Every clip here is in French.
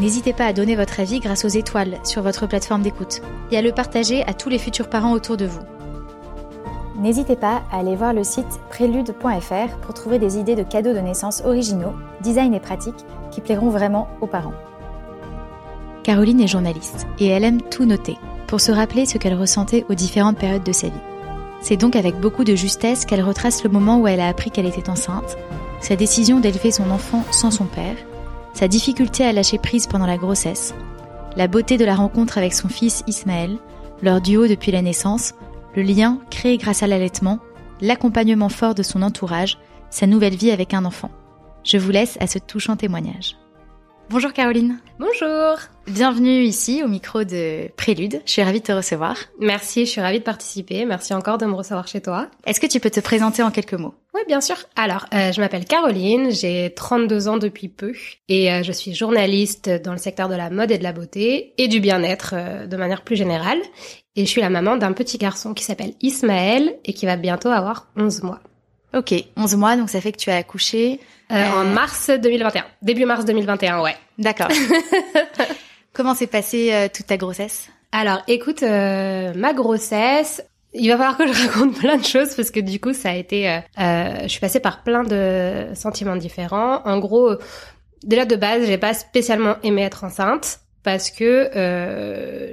N'hésitez pas à donner votre avis grâce aux étoiles sur votre plateforme d'écoute et à le partager à tous les futurs parents autour de vous. N'hésitez pas à aller voir le site prélude.fr pour trouver des idées de cadeaux de naissance originaux, design et pratiques qui plairont vraiment aux parents. Caroline est journaliste et elle aime tout noter pour se rappeler ce qu'elle ressentait aux différentes périodes de sa vie. C'est donc avec beaucoup de justesse qu'elle retrace le moment où elle a appris qu'elle était enceinte, sa décision d'élever son enfant sans son père, sa difficulté à lâcher prise pendant la grossesse, la beauté de la rencontre avec son fils Ismaël, leur duo depuis la naissance, le lien créé grâce à l'allaitement, l'accompagnement fort de son entourage, sa nouvelle vie avec un enfant. Je vous laisse à ce touchant témoignage. Bonjour Caroline. Bonjour. Bienvenue ici au micro de Prélude. Je suis ravie de te recevoir. Merci, je suis ravie de participer. Merci encore de me recevoir chez toi. Est-ce que tu peux te présenter en quelques mots? Oui, bien sûr. Alors, euh, je m'appelle Caroline, j'ai 32 ans depuis peu et euh, je suis journaliste dans le secteur de la mode et de la beauté et du bien-être euh, de manière plus générale. Et je suis la maman d'un petit garçon qui s'appelle Ismaël et qui va bientôt avoir 11 mois. Ok, 11 mois, donc ça fait que tu as accouché euh, en mars 2021. Début mars 2021, ouais. D'accord. Comment s'est passée euh, toute ta grossesse? Alors, écoute, euh, ma grossesse, il va falloir que je raconte plein de choses parce que du coup, ça a été, euh, je suis passée par plein de sentiments différents. En gros, déjà de base, j'ai pas spécialement aimé être enceinte parce que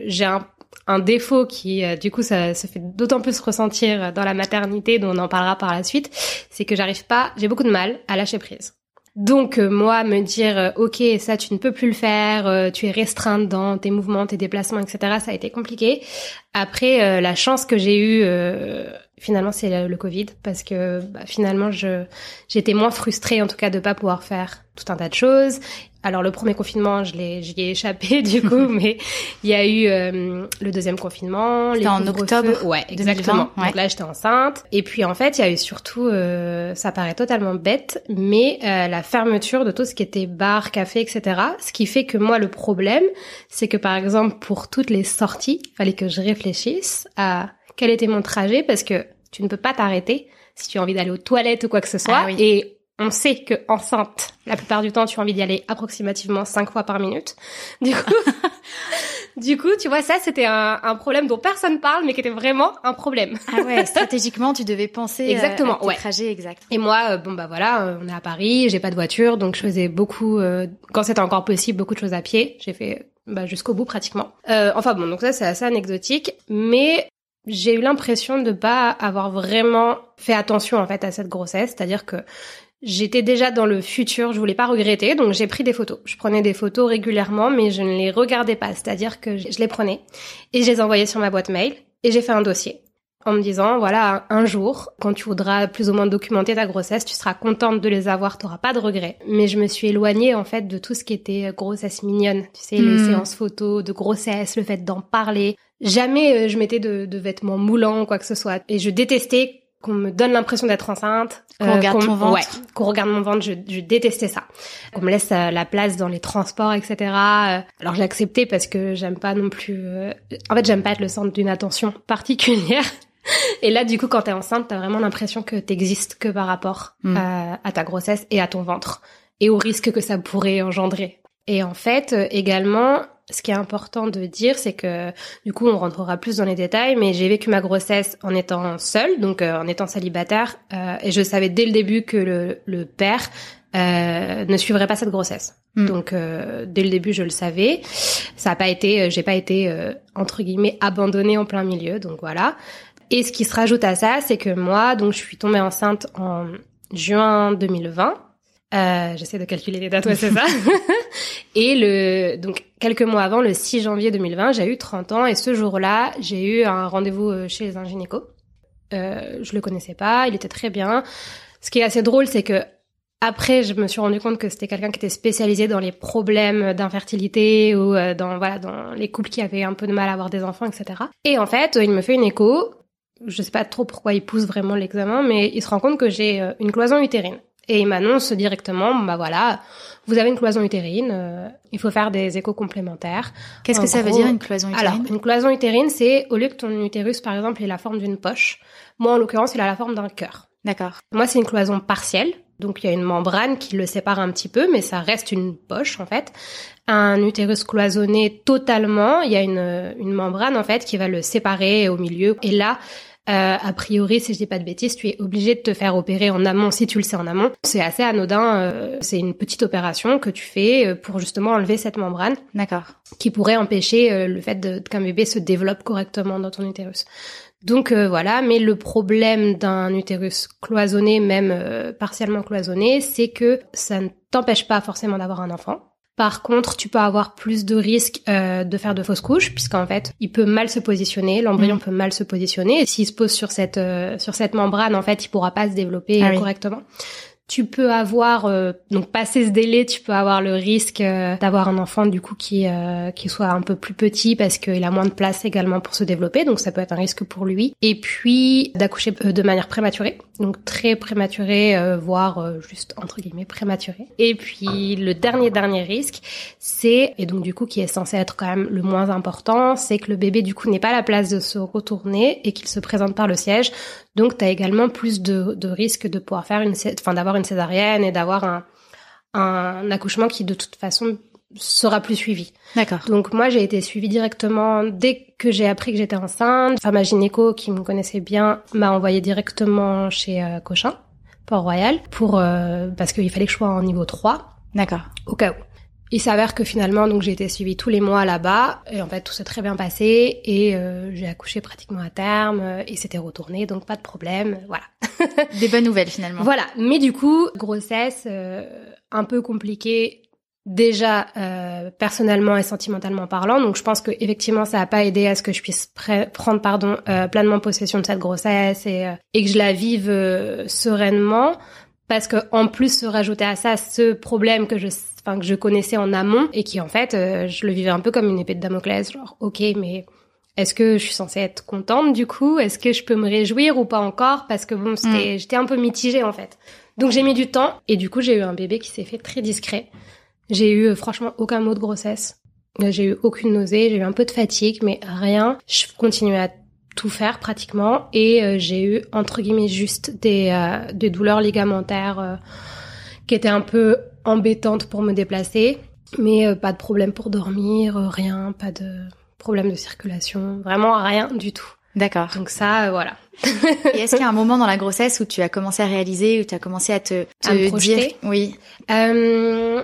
j'ai un un défaut qui, du coup, ça se fait d'autant plus ressentir dans la maternité, dont on en parlera par la suite, c'est que j'arrive pas, j'ai beaucoup de mal à lâcher prise. Donc moi me dire ok ça tu ne peux plus le faire, tu es restreinte dans tes mouvements, tes déplacements, etc. Ça a été compliqué. Après la chance que j'ai eue finalement c'est le, Covid parce que bah, finalement je j'étais moins frustrée en tout cas de pas pouvoir faire tout un tas de choses alors le premier confinement, je l'ai, j'y ai échappé du coup, mais il y a eu euh, le deuxième confinement. C'était en octobre. Ouais, exactement. Donc là, j'étais enceinte. Et puis en fait, il y a eu surtout, euh, ça paraît totalement bête, mais euh, la fermeture de tout ce qui était bar, café, etc. Ce qui fait que moi, le problème, c'est que par exemple pour toutes les sorties, il fallait que je réfléchisse à quel était mon trajet parce que tu ne peux pas t'arrêter si tu as envie d'aller aux toilettes ou quoi que ce soit. Ah Et on sait que enceinte, la plupart du temps, tu as envie d'y aller approximativement cinq fois par minute. Du coup, du coup, tu vois, ça, c'était un, un, problème dont personne parle, mais qui était vraiment un problème. Ah ouais, stratégiquement, tu devais penser euh, exactement, à tes ouais. trajets exacts. Et moi, euh, bon bah voilà, euh, on est à Paris, j'ai pas de voiture, donc je faisais beaucoup, euh, quand c'était encore possible, beaucoup de choses à pied. J'ai fait bah, jusqu'au bout pratiquement. enfin bon, donc ça, c'est assez anecdotique, mais j'ai eu l'impression de pas avoir vraiment fait attention en fait à cette grossesse, c'est-à-dire que J'étais déjà dans le futur, je voulais pas regretter, donc j'ai pris des photos. Je prenais des photos régulièrement, mais je ne les regardais pas, c'est-à-dire que je les prenais et je les envoyais sur ma boîte mail et j'ai fait un dossier en me disant voilà un jour quand tu voudras plus ou moins documenter ta grossesse tu seras contente de les avoir tu pas de regrets. Mais je me suis éloignée en fait de tout ce qui était grossesse mignonne. Tu sais les Hmm. séances photos de grossesse le fait d'en parler jamais euh, je mettais de, de vêtements moulants ou quoi que ce soit et je détestais qu'on me donne l'impression d'être enceinte, Qu'on regarde qu'on- ton ventre. ouais, qu'on regarde mon ventre, je, je détestais ça. Qu'on me laisse euh, la place dans les transports, etc. Euh, Alors j'ai accepté parce que j'aime pas non plus. euh, En fait, j'aime pas être le centre d'une attention particulière. Et là, du coup, quand t'es enceinte, t'as vraiment l'impression que t'existes que par rapport Mm. à, à ta grossesse et à ton ventre et au risque que ça pourrait engendrer. Et en fait, euh, également, ce qui est important de dire, c'est que du coup, on rentrera plus dans les détails, mais j'ai vécu ma grossesse en étant seule, donc euh, en étant célibataire, euh, et je savais dès le début que le, le père euh, ne suivrait pas cette grossesse. Mm. Donc euh, dès le début, je le savais. Ça a pas été, euh, j'ai pas été euh, entre guillemets abandonnée en plein milieu. Donc voilà. Et ce qui se rajoute à ça, c'est que moi, donc je suis tombée enceinte en juin 2020. Euh, J'essaie de calculer les dates, ouais, c'est ça. et le donc quelques mois avant, le 6 janvier 2020, j'ai eu 30 ans et ce jour-là, j'ai eu un rendez-vous euh, chez un gynéco. Euh, je le connaissais pas, il était très bien. Ce qui est assez drôle, c'est que après, je me suis rendu compte que c'était quelqu'un qui était spécialisé dans les problèmes d'infertilité ou euh, dans voilà dans les couples qui avaient un peu de mal à avoir des enfants, etc. Et en fait, il me fait une écho. Je sais pas trop pourquoi il pousse vraiment l'examen, mais il se rend compte que j'ai euh, une cloison utérine. Et il m'annonce directement, bah voilà, vous avez une cloison utérine, euh, il faut faire des échos complémentaires. Qu'est-ce que ça veut dire une cloison utérine? Alors, une cloison utérine, c'est au lieu que ton utérus, par exemple, ait la forme d'une poche, moi, en l'occurrence, il a la forme d'un cœur. D'accord. Moi, c'est une cloison partielle. Donc, il y a une membrane qui le sépare un petit peu, mais ça reste une poche, en fait. Un utérus cloisonné totalement, il y a une, une membrane, en fait, qui va le séparer au milieu. Et là, euh, a priori, si je dis pas de bêtises, tu es obligé de te faire opérer en amont si tu le sais en amont. C'est assez anodin. euh, c'est une petite opération que tu fais euh, pour justement enlever cette membrane D'accord. qui pourrait empêcher euh, le fait de, qu'un bébé se développe correctement dans ton utérus. Donc euh, voilà, mais le problème d'un utérus cloisonné, même euh, partiellement cloisonné, c'est que ça ne t'empêche pas forcément d'avoir un enfant. Par contre, tu peux avoir plus de risques euh, de faire de fausses couches, puisqu'en fait, il peut mal se positionner, l'embryon Mhm. peut mal se positionner. Et s'il se pose sur cette euh, sur cette membrane, en fait, il pourra pas se développer Ah oui. correctement. Tu peux avoir euh, donc passé ce délai, tu peux avoir le risque euh, d'avoir un enfant du coup qui euh, qui soit un peu plus petit parce qu'il a moins de place également pour se développer, donc ça peut être un risque pour lui. Et puis d'accoucher de manière prématurée, donc très prématurée, voire juste entre guillemets prématurée. Et puis le dernier dernier risque, c'est et donc du coup qui est censé être quand même le moins important, c'est que le bébé du coup n'est pas la place de se retourner et qu'il se présente par le siège. Donc tu as également plus de, de risques de pouvoir faire une enfin d'avoir une césarienne et d'avoir un un accouchement qui de toute façon sera plus suivi. D'accord. Donc moi j'ai été suivie directement dès que j'ai appris que j'étais enceinte. Enfin ma gynéco qui me connaissait bien m'a envoyée directement chez euh, Cochin, Port-Royal, pour euh, parce qu'il fallait que je sois en niveau 3 D'accord. au cas où. Il s'avère que finalement, donc j'ai été suivie tous les mois là-bas, et en fait tout s'est très bien passé, et euh, j'ai accouché pratiquement à terme, euh, et c'était retourné, donc pas de problème, voilà. Des bonnes nouvelles finalement. Voilà, mais du coup, grossesse euh, un peu compliquée déjà euh, personnellement et sentimentalement parlant, donc je pense que effectivement ça a pas aidé à ce que je puisse pre- prendre pardon pleinement possession de cette grossesse et, et que je la vive sereinement parce que en plus se rajouter à ça ce problème que je enfin que je connaissais en amont et qui en fait euh, je le vivais un peu comme une épée de Damoclès genre OK mais est-ce que je suis censée être contente du coup? Est-ce que je peux me réjouir ou pas encore? Parce que bon, c'était, j'étais un peu mitigée en fait. Donc j'ai mis du temps et du coup j'ai eu un bébé qui s'est fait très discret. J'ai eu euh, franchement aucun mot de grossesse. Euh, J'ai eu aucune nausée, j'ai eu un peu de fatigue, mais rien. Je continuais à tout faire pratiquement et euh, j'ai eu entre guillemets juste des, euh, des douleurs ligamentaires euh, qui étaient un peu embêtantes pour me déplacer, mais euh, pas de problème pour dormir, euh, rien, pas de problème de circulation, vraiment rien du tout. D'accord. Donc ça, euh, voilà. Et est-ce qu'il y a un moment dans la grossesse où tu as commencé à réaliser, où tu as commencé à te, te À me dire, projeter? Oui, Euh,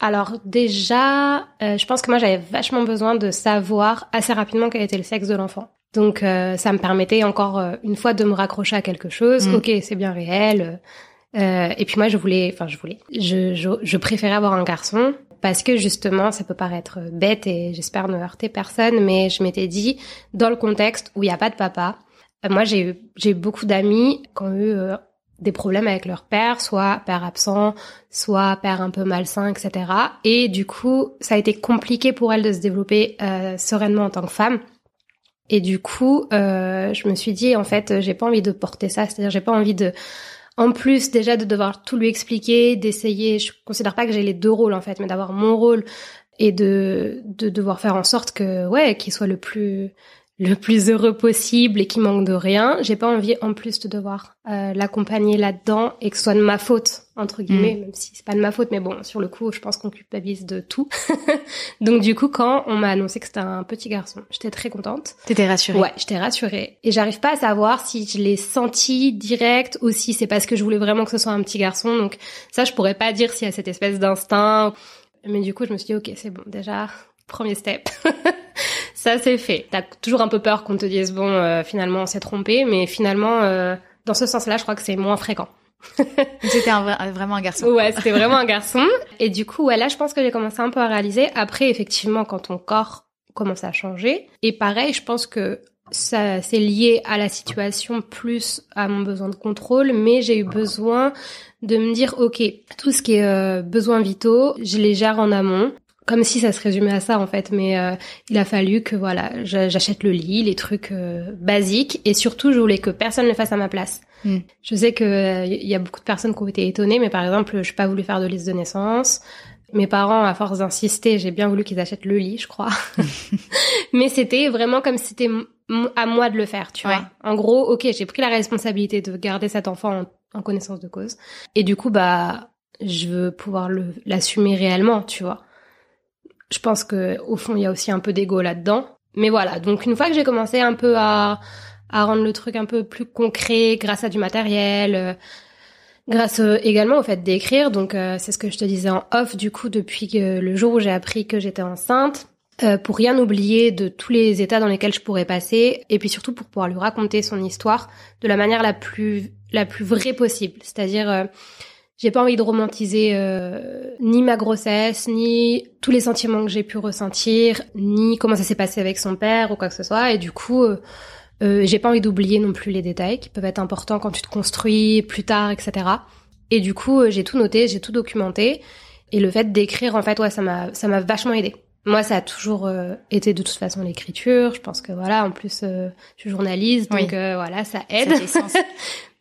alors déjà, euh, je pense que moi j'avais vachement besoin de savoir assez rapidement quel était le sexe de l'enfant. Donc ça me permettait encore une fois de me raccrocher à quelque chose. Mm. Ok, c'est bien réel. Euh, et puis moi je voulais, enfin je voulais, je, je, je préférais avoir un garçon parce que justement ça peut paraître bête et j'espère ne heurter personne, mais je m'étais dit dans le contexte où il n'y a pas de papa. euh, moi j'ai eu j'ai beaucoup d'amis qui ont eu euh, des problèmes avec leur père, soit père absent, soit père un peu malsain, etc. Et du coup, ça a été compliqué pour elle de se développer euh, sereinement en tant que femme. Et du coup, je me suis dit, en fait, j'ai pas envie de porter ça. C'est-à-dire, j'ai pas envie de, en plus déjà de devoir tout lui expliquer, d'essayer. Je considère pas que j'ai les deux rôles en fait, mais d'avoir mon rôle et de de devoir faire en sorte que ouais, qu'il soit le plus le plus heureux possible et qui manque de rien, j'ai pas envie en plus de devoir euh, l'accompagner là-dedans et que ce soit de ma faute entre guillemets, mm. même si c'est pas de ma faute, mais bon, sur le coup, je pense qu'on culpabilise de tout. Donc du coup, quand on m'a annoncé que c'était un petit garçon, j'étais très contente. T'étais rassurée. Ouais, j'étais rassurée. Et j'arrive pas à savoir si je l'ai senti direct ou si c'est parce que je voulais vraiment que ce soit un petit garçon. Donc ça, je pourrais pas dire s'il y a cette espèce d'instinct. Mais du coup, je me suis dit, ok, c'est bon, déjà, premier step. ça, c'est fait. T'as toujours un peu peur qu'on te dise, bon, euh, finalement, on s'est trompé, mais finalement, euh, dans ce sens-là, je crois que c'est moins fréquent. c'était vraiment un garçon. Ouais, c'était vraiment un garçon. Et du coup, ouais, là, je pense que j'ai commencé un peu à réaliser. Après, effectivement, quand ton corps commence à changer. Et pareil, je pense que ça, c'est lié à la situation plus à mon besoin de contrôle, mais j'ai eu besoin de me dire, ok, tout ce qui est euh, besoins vitaux, je les gère en amont comme si ça se résumait à ça en fait, mais euh, il a fallu que voilà, j'achète le lit, les trucs euh, basiques, et surtout je voulais que personne ne le fasse à ma place. Hmm. Je sais que il y a beaucoup de personnes qui ont été étonnées, mais par exemple, je n'ai pas voulu faire de liste de naissance. Mes parents, à force d'insister, j'ai bien voulu qu'ils achètent le lit, je crois. mais c'était vraiment comme si c'était à moi de le faire, tu vois. En gros, ok, j'ai pris la responsabilité de garder cet enfant en, en connaissance de cause, et du coup, bah, je veux pouvoir l'assumer réellement, tu vois. Je pense que au fond, il y a aussi un peu d'ego là-dedans. Mais voilà, donc une fois que j'ai commencé un peu à, à rendre le truc un peu plus concret grâce à du matériel, euh, grâce euh, également au fait d'écrire, donc euh, c'est ce que je te disais en off du coup depuis le jour où j'ai appris que j'étais enceinte, pour rien oublier de tous les états dans lesquels je pourrais passer, et puis surtout pour pouvoir lui raconter son histoire de la manière la plus la plus vraie possible, c'est-à-dire j'ai pas envie de romantiser euh, ni ma grossesse, ni tous les sentiments que j'ai pu ressentir, ni comment ça s'est passé avec son père ou quoi que ce soit. Et du coup, euh, euh, j'ai pas envie d'oublier non plus les détails qui peuvent être importants quand tu te construis plus tard, etc. Et du coup, j'ai tout noté, j'ai tout documenté. Et le fait d'écrire, en fait, ouais, ça m'a, ça m'a vachement aidé. Moi, ça a toujours été de toute façon l'écriture. Je pense que voilà, en plus, je suis journaliste, donc voilà, ça aide.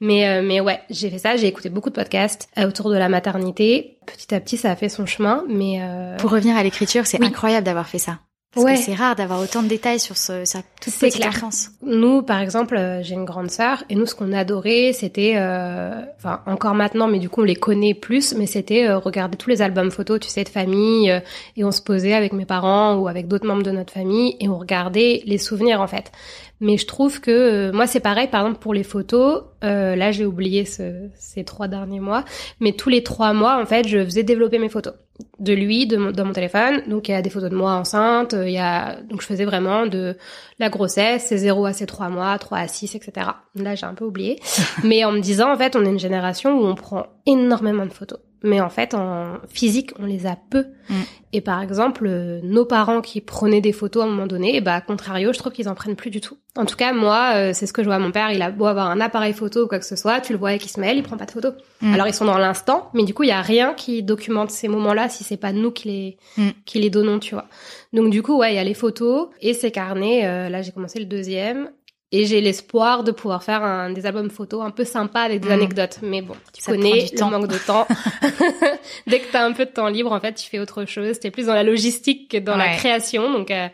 Mais, euh, mais ouais, j'ai fait ça, j'ai écouté beaucoup de podcasts euh, autour de la maternité. Petit à petit, ça a fait son chemin, mais... Euh... Pour revenir à l'écriture, c'est incroyable d'avoir fait ça. Parce ouais. que c'est rare d'avoir autant de détails sur ce, sa toute petite clair. enfance. Nous, par exemple, euh, j'ai une grande sœur et nous, ce qu'on adorait, c'était, euh, enfin encore maintenant, mais du coup on les connaît plus, mais c'était euh, regarder tous les albums photos, tu sais, de famille, et on se posait avec mes parents ou avec d'autres membres de notre famille et on regardait les souvenirs en fait. Mais je trouve que moi c'est pareil, par exemple pour les photos, là j'ai oublié ce, ces trois derniers mois, mais tous les trois mois en fait, je faisais développer mes photos de lui de mon, dans mon téléphone. Donc il y a des photos de moi enceinte, il y a donc je faisais vraiment de la grossesse, c'est 0 à ses 3 mois, 3 à 6, etc. Là j'ai un peu oublié. Mais en me disant en fait on est une génération où on prend énormément de photos mais en fait en physique on les a peu. Mm. Et par exemple euh, nos parents qui prenaient des photos à un moment donné, bah à contrario je trouve qu'ils en prennent plus du tout. En tout cas moi euh, c'est ce que je vois mon père, il a beau avoir un appareil photo ou quoi que ce soit, tu le vois avec Ismaël, il prend pas de photos. Mm. Alors ils sont dans l'instant, mais du coup il y a rien qui documente ces moments-là si c'est pas nous qui les mm. qui les donnons, tu vois. Donc du coup ouais il y a les photos et ces carnets. Euh, là j'ai commencé le deuxième et j'ai l'espoir de pouvoir faire un, des albums photos un peu sympas avec des mm. anecdotes. Mais bon, tu connais le manque de temps. Dès que tu as un peu de temps libre, en fait, tu fais autre chose. Tu es plus dans la logistique que dans la création. Donc, euh,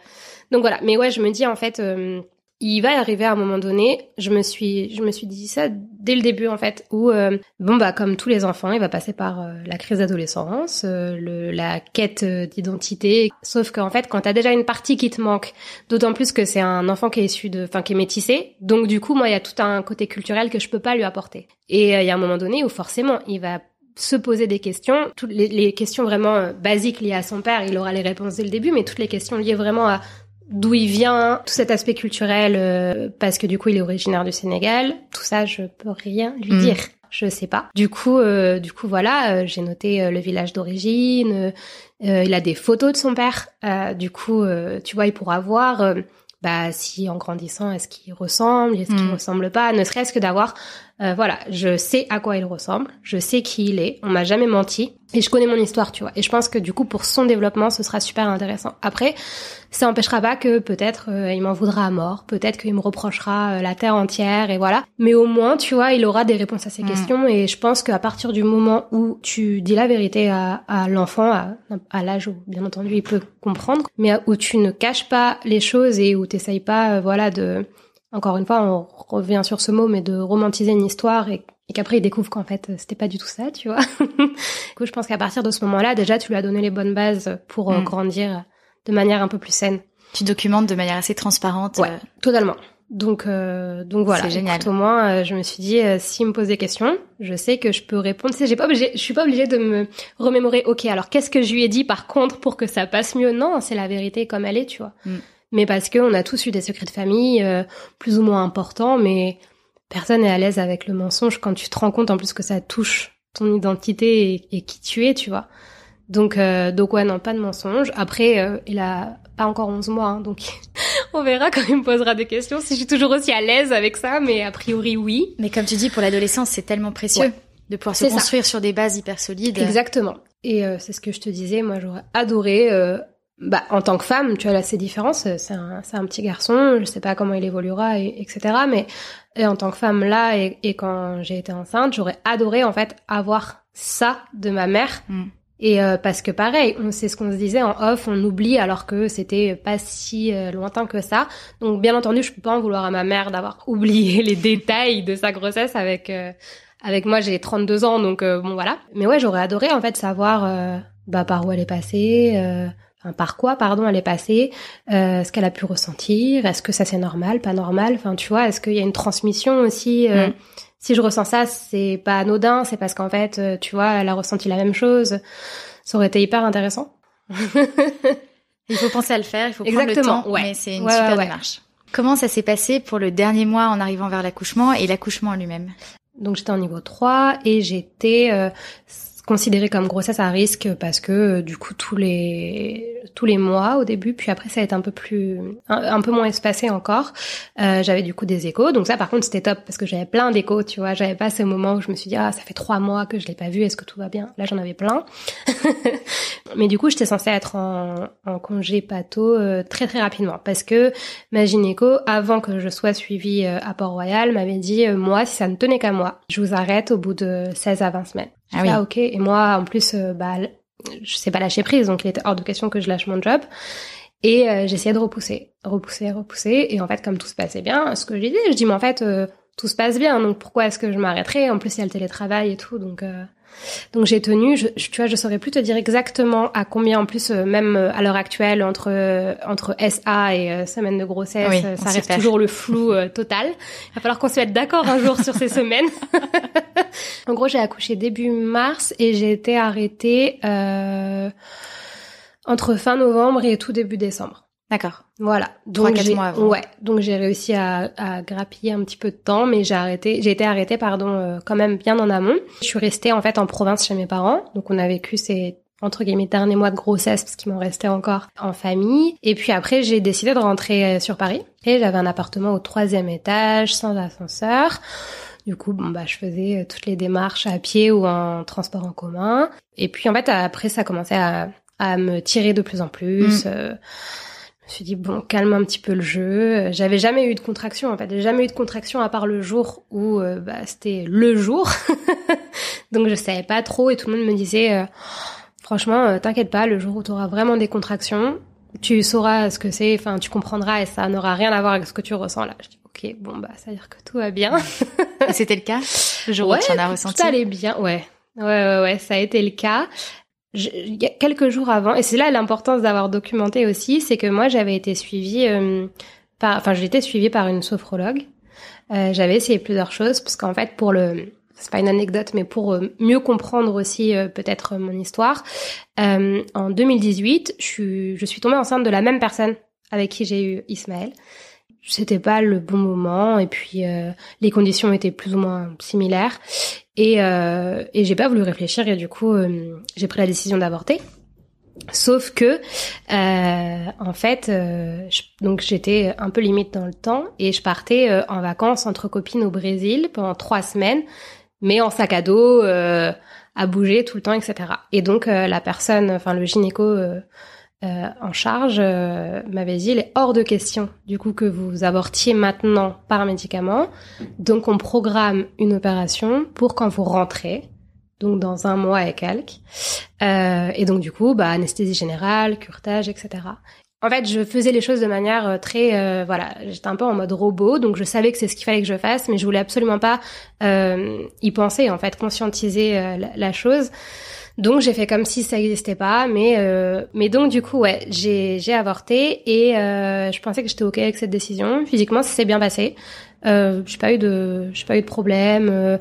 donc voilà. Mais ouais, je me dis en fait, euh, il va arriver à un moment donné, je me suis, je me suis dit ça dès le début en fait, où euh, bon bah comme tous les enfants, il va passer par euh, la crise d'adolescence, euh, la quête d'identité. Sauf qu'en fait, quand t'as déjà une partie qui te manque, d'autant plus que c'est un enfant qui est issu de, enfin qui est métissé, donc du coup moi il y a tout un côté culturel que je peux pas lui apporter. Et il y a un moment donné où forcément il va se poser des questions, toutes les, les questions vraiment basiques liées à son père, il aura les réponses dès le début, mais toutes les questions liées vraiment à d'où il vient, tout cet aspect culturel, euh, parce que du coup il est originaire du Sénégal. Tout ça, je peux rien lui mm. dire. Je sais pas. Du coup, euh, du coup voilà, euh, j'ai noté le village d'origine. il a des photos de son père. du coup, tu vois, il pourra voir. bah si en grandissant, est-ce qu'il ressemble, est-ce qu'il mm. ressemble pas, ne serait-ce que d'avoir, voilà, je sais à quoi il ressemble, je sais qui il est, on m'a jamais menti, Et je connais mon histoire, tu vois. Et je pense que du coup, pour son développement, ce sera super intéressant. Après, ça n'empêchera pas que peut-être euh, il m'en voudra à mort, peut-être qu'il me reprochera euh, la terre entière, et voilà. Mais au moins, tu vois, il aura des réponses à ses mm. questions. Et je pense qu'à partir du moment où tu dis la vérité à, à l'enfant, à, à l'âge où, bien entendu, il peut comprendre, mais où tu ne caches pas les choses et où t'essayes pas, euh, voilà, de... Encore une fois, on revient sur ce mot, mais de romantiser une histoire et et qu'après il découvre qu'en fait c'était pas du tout ça, tu vois. du coup, je pense qu'à partir de ce moment-là, déjà tu lui as donné les bonnes bases pour euh, mm. grandir de manière un peu plus saine. Tu documentes de manière assez transparente. Ouais, euh. totalement. Donc euh, donc voilà. C'est génial. au moins, je me suis dit s'il me pose des questions, je sais que je peux répondre. Tu sais, j'ai pas obligé, je suis pas obligée de me remémorer. Ok, alors qu'est-ce que je lui ai dit par contre pour que ça passe mieux? Non, c'est la vérité comme elle est, tu vois. Mm. Mais parce qu'on a tous eu des secrets de famille plus ou moins importants, mais personne n'est à l'aise avec le mensonge quand tu te rends compte en plus que ça touche ton identité et, qui tu es, tu vois. Donc, euh, donc ouais, non, pas de mensonge. Après, euh, il a pas encore 11 mois, hein, donc on verra quand il me posera des questions si je suis toujours aussi à l'aise avec ça, mais a priori oui. Mais comme tu dis, pour l'adolescence, c'est tellement précieux de pouvoir se construire sur des bases hyper solides. Exactement. Et euh, c'est ce que je te disais, moi j'aurais adoré euh, bah, en tant que femme, tu as là ces différences. C'est un, c'est un petit garçon, je sais pas comment il évoluera, et, etc. Mais et en tant que femme là, et, et quand j'ai été enceinte, j'aurais adoré en fait avoir ça de ma mère. Mm. Et euh, parce que pareil, on sait ce qu'on se disait en off, on oublie alors que c'était pas si euh, lointain que ça. Donc bien entendu, je peux pas en vouloir à ma mère d'avoir oublié les détails de sa grossesse avec euh, avec moi j'ai 32 ans donc bon voilà. Mais ouais, j'aurais adoré en fait savoir bah par où elle est passée enfin, par quoi, pardon, elle est passée, euh, ce qu'elle a pu ressentir, est-ce que ça c'est normal, pas normal, enfin tu vois, est-ce qu'il y a une transmission aussi euh, mm. Si je ressens ça, c'est pas anodin, c'est parce qu'en fait, euh, tu vois, elle a ressenti la même chose. Ça aurait été hyper intéressant. il faut penser à le faire, il faut prendre le temps, ouais. mais c'est une super démarche. Comment ça s'est passé pour le dernier mois en arrivant vers l'accouchement et l'accouchement en lui-même? Donc j'étais en niveau 3 et j'étais euh, considéré comme grossesse à risque parce que euh, du coup tous les tous les mois au début puis après ça a été un peu plus un, peu moins espacé encore. Euh, j'avais du coup des échos. Donc ça par contre c'était top parce que j'avais plein d'échos tu vois. J'avais pas ce moment où je me suis dit ah ça fait trois mois que je l'ai pas vu est-ce que tout va bien? Là j'en avais plein. Mais du coup j'étais censée être en, en congé pato euh, très très rapidement parce que ma gynéco avant que je sois suivie à Port-Royal m'avait dit moi si ça ne tenait qu'à moi je vous arrête au bout de 16 à 20 semaines ah oui. ok. Et moi, en plus, euh, bah, je sais pas lâcher prise, donc il était hors de question que je lâche mon job. Et euh, j'essayais de repousser, repousser, repousser. Et en fait, comme tout se passait bien, ce que j'ai dit, je dis, mais en fait, euh, tout se passe bien, donc pourquoi est-ce que je m'arrêterais? En plus, il y a le télétravail et tout, donc donc j'ai tenu. Je, tu vois, je saurais plus te dire exactement à combien, en plus, même à l'heure actuelle, entre entre SA et semaine de grossesse, ça reste toujours le flou total. Il va falloir qu'on se mette d'accord un jour sur ces semaines. En gros, j'ai accouché début mars et j'ai été arrêtée euh, entre fin novembre et tout début décembre. D'accord. Voilà. Donc avant. Ouais. Donc j'ai réussi à, à, grappiller un petit peu de temps, mais j'ai arrêté, j'ai été arrêtée, pardon, euh, quand même bien en amont. Je suis restée en fait en province chez mes parents. Donc on a vécu ces entre guillemets derniers mois de grossesse parce qu'il m'en restait encore en famille. Et puis après j'ai décidé de rentrer euh, sur Paris. Et j'avais un appartement au troisième étage sans ascenseur. Du coup, bon bah je faisais euh, toutes les démarches à pied ou en transport en commun. Et puis en fait après ça commençait à, à me tirer de plus en plus. Mm. Euh, je me suis dit bon calme un petit peu le jeu. J'avais jamais eu de contraction en fait, j'ai jamais eu de contraction à part le jour où euh, bah, c'était le jour. Donc je savais pas trop et tout le monde me disait franchement t'inquiète pas, le jour où tu auras vraiment des contractions, tu sauras ce que c'est, enfin tu comprendras et ça n'aura rien à voir avec ce que tu ressens là. Je dis ok bon bah ça veut dire que tout va bien. Et c'était le cas le jour ouais, où tu en as ressenti? Tout allait bien, ouais. Ouais, ouais, ouais, ça a été le cas. A quelques jours avant, et c'est là l'importance d'avoir documenté aussi, c'est que moi j'avais été suivie euh, par, enfin été suivie par une sophrologue. Euh, j'avais essayé plusieurs choses parce qu'en fait pour le, c'est pas une anecdote, mais pour euh, mieux comprendre aussi euh, peut-être mon histoire, en 2018, je suis, je suis tombée enceinte de la même personne avec qui j'ai eu Ismaël c'était pas le bon moment et puis euh, les conditions étaient plus ou moins similaires et euh, et j'ai pas voulu réfléchir et du coup euh, j'ai pris la décision d'avorter sauf que en fait donc j'étais un peu limite dans le temps et je partais en vacances entre copines au Brésil pendant trois semaines mais en sac à dos à bouger tout le temps, etc. Et donc la personne, enfin le gynéco en charge m'avait dit il est hors de question du coup que vous avortiez maintenant par médicament. Donc on programme une opération pour quand vous rentrez donc dans un mois et quelques. Euh, et donc du coup, bah, anesthésie générale, curtage, etc. En fait, je faisais les choses de manière euh, très, euh, voilà, j'étais un peu en mode robot, donc je savais que c'est ce qu'il fallait que je fasse, mais je voulais absolument pas euh, y penser, en fait, conscientiser euh, la, chose. Donc j'ai fait comme si ça n'existait pas, mais mais donc du coup ouais, j'ai j'ai avorté et je pensais que j'étais ok avec cette décision. Physiquement, ça s'est bien passé. Euh, j'ai pas eu de j'ai pas eu de problème.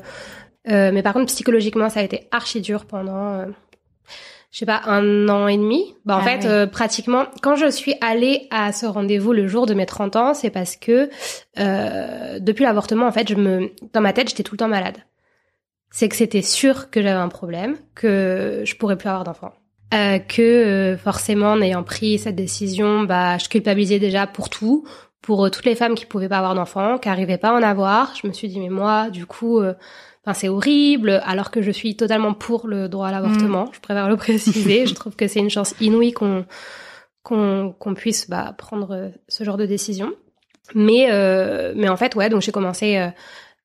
Euh, mais par contre, psychologiquement, ça a été archi dur pendant, euh, je sais pas, un an et demi. Bah, en ah fait, euh, pratiquement, quand je suis allée à ce rendez-vous le jour de mes 30 ans, c'est parce que depuis l'avortement, en fait, je me, dans ma tête, j'étais tout le temps malade. C'est que c'était sûr que j'avais un problème, que je pourrais plus avoir d'enfants. que forcément, en ayant pris cette décision, bah, je culpabilisais déjà pour tout, pour toutes les femmes qui pouvaient pas avoir d'enfants, qui arrivaient pas à en avoir. Je me suis dit mais moi, du coup, Enfin, c'est horrible, alors que je suis totalement pour le droit à l'avortement. Mm. Je préfère le préciser. je trouve que c'est une chance inouïe qu'on qu'on qu'on puisse bah, prendre ce genre de décision. Mais euh, mais en fait, ouais, donc j'ai commencé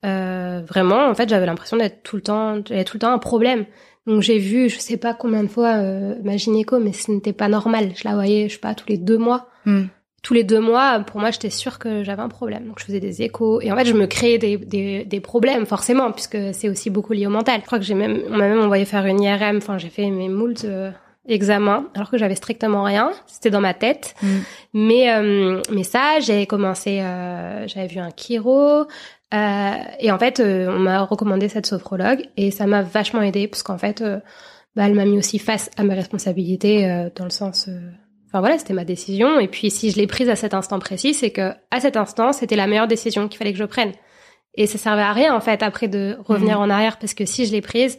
euh, vraiment. En fait, j'avais l'impression d'être tout le temps, j'avais tout le temps un problème. Donc j'ai vu, je sais pas combien de fois euh, ma gynéco, mais ce n'était pas normal. Je la voyais, je sais pas, tous les deux mois. Mm tous les deux mois, pour moi, j'étais sûre que j'avais un problème. Donc, je faisais des échos. Et en fait, je me créais des, des, des problèmes, forcément, puisque c'est aussi beaucoup lié au mental. Je crois que j'ai même, on m'a même envoyé faire une IRM. Enfin, j'ai fait mes moult euh, examens, alors que j'avais strictement rien. C'était dans ma tête. Mm. Mais, euh, mais ça, j'ai commencé, euh, j'avais vu un chiro. Euh, et en fait, on m'a recommandé cette sophrologue. Et ça m'a vachement aidé, parce qu'en fait, bah, elle m'a mis aussi face à mes responsabilités, dans le sens Enfin voilà, c'était ma décision. Et puis si je l'ai prise à cet instant précis, c'est que à cet instant, c'était la meilleure décision qu'il fallait que je prenne. Et ça servait à rien en fait après de revenir mmh. en arrière parce que si je l'ai prise,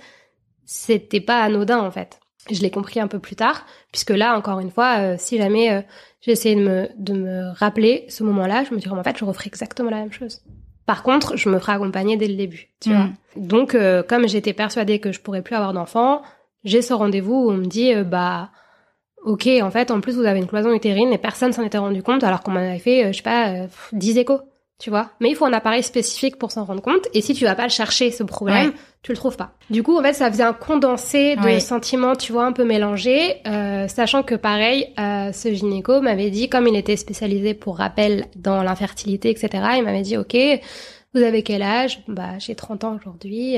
c'était pas anodin en fait. Je l'ai compris un peu plus tard, puisque là encore une fois, euh, si jamais euh, j'essayais de me de me rappeler ce moment-là, je me dirais en fait, je referais exactement la même chose. Par contre, je me ferai accompagner dès le début, tu vois. Mmh. Donc, euh, comme j'étais persuadée que je pourrais plus avoir d'enfants, j'ai ce rendez-vous où on me dit, bah, ok, en fait, en plus, vous avez une cloison utérine et personne s'en était rendu compte alors qu'on m'en avait fait, euh, je sais pas, 10 euh, échos, tu vois? Mais il faut un appareil spécifique pour s'en rendre compte et si tu vas pas le chercher, ce problème, tu le trouves pas. Du coup, en fait, ça faisait un condensé de sentiments, tu vois, un peu mélangés, euh, sachant que pareil, euh, ce gynéco m'avait dit, comme il était spécialisé pour rappel dans l'infertilité, etc., il m'avait dit, ok, vous avez quel âge? Bah, j'ai 30 ans aujourd'hui.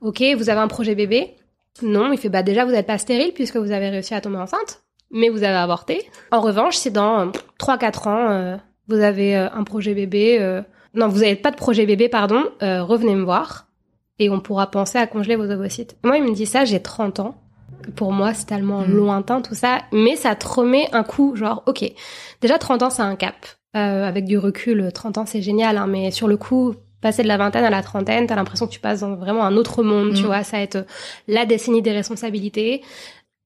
Ok, vous avez un projet bébé? Non, il fait, bah déjà, vous n'êtes pas stérile puisque vous avez réussi à tomber enceinte mais vous avez avorté. En revanche, si dans 3-4 ans, euh, vous avez euh, un projet bébé, euh, non, vous n'avez pas de projet bébé, pardon, revenez me voir et on pourra penser à congeler vos ovocytes. Moi, il me dit ça, j'ai 30 ans. Pour moi, c'est tellement mm. lointain tout ça, mais ça te remet un coup, genre, ok, déjà 30 ans, c'est un cap. avec du recul, 30 ans, c'est génial, hein, mais sur le coup, passer de la vingtaine à la trentaine, t'as l'impression que tu passes dans vraiment un autre monde, tu mm. vois, ça va être la décennie des responsabilités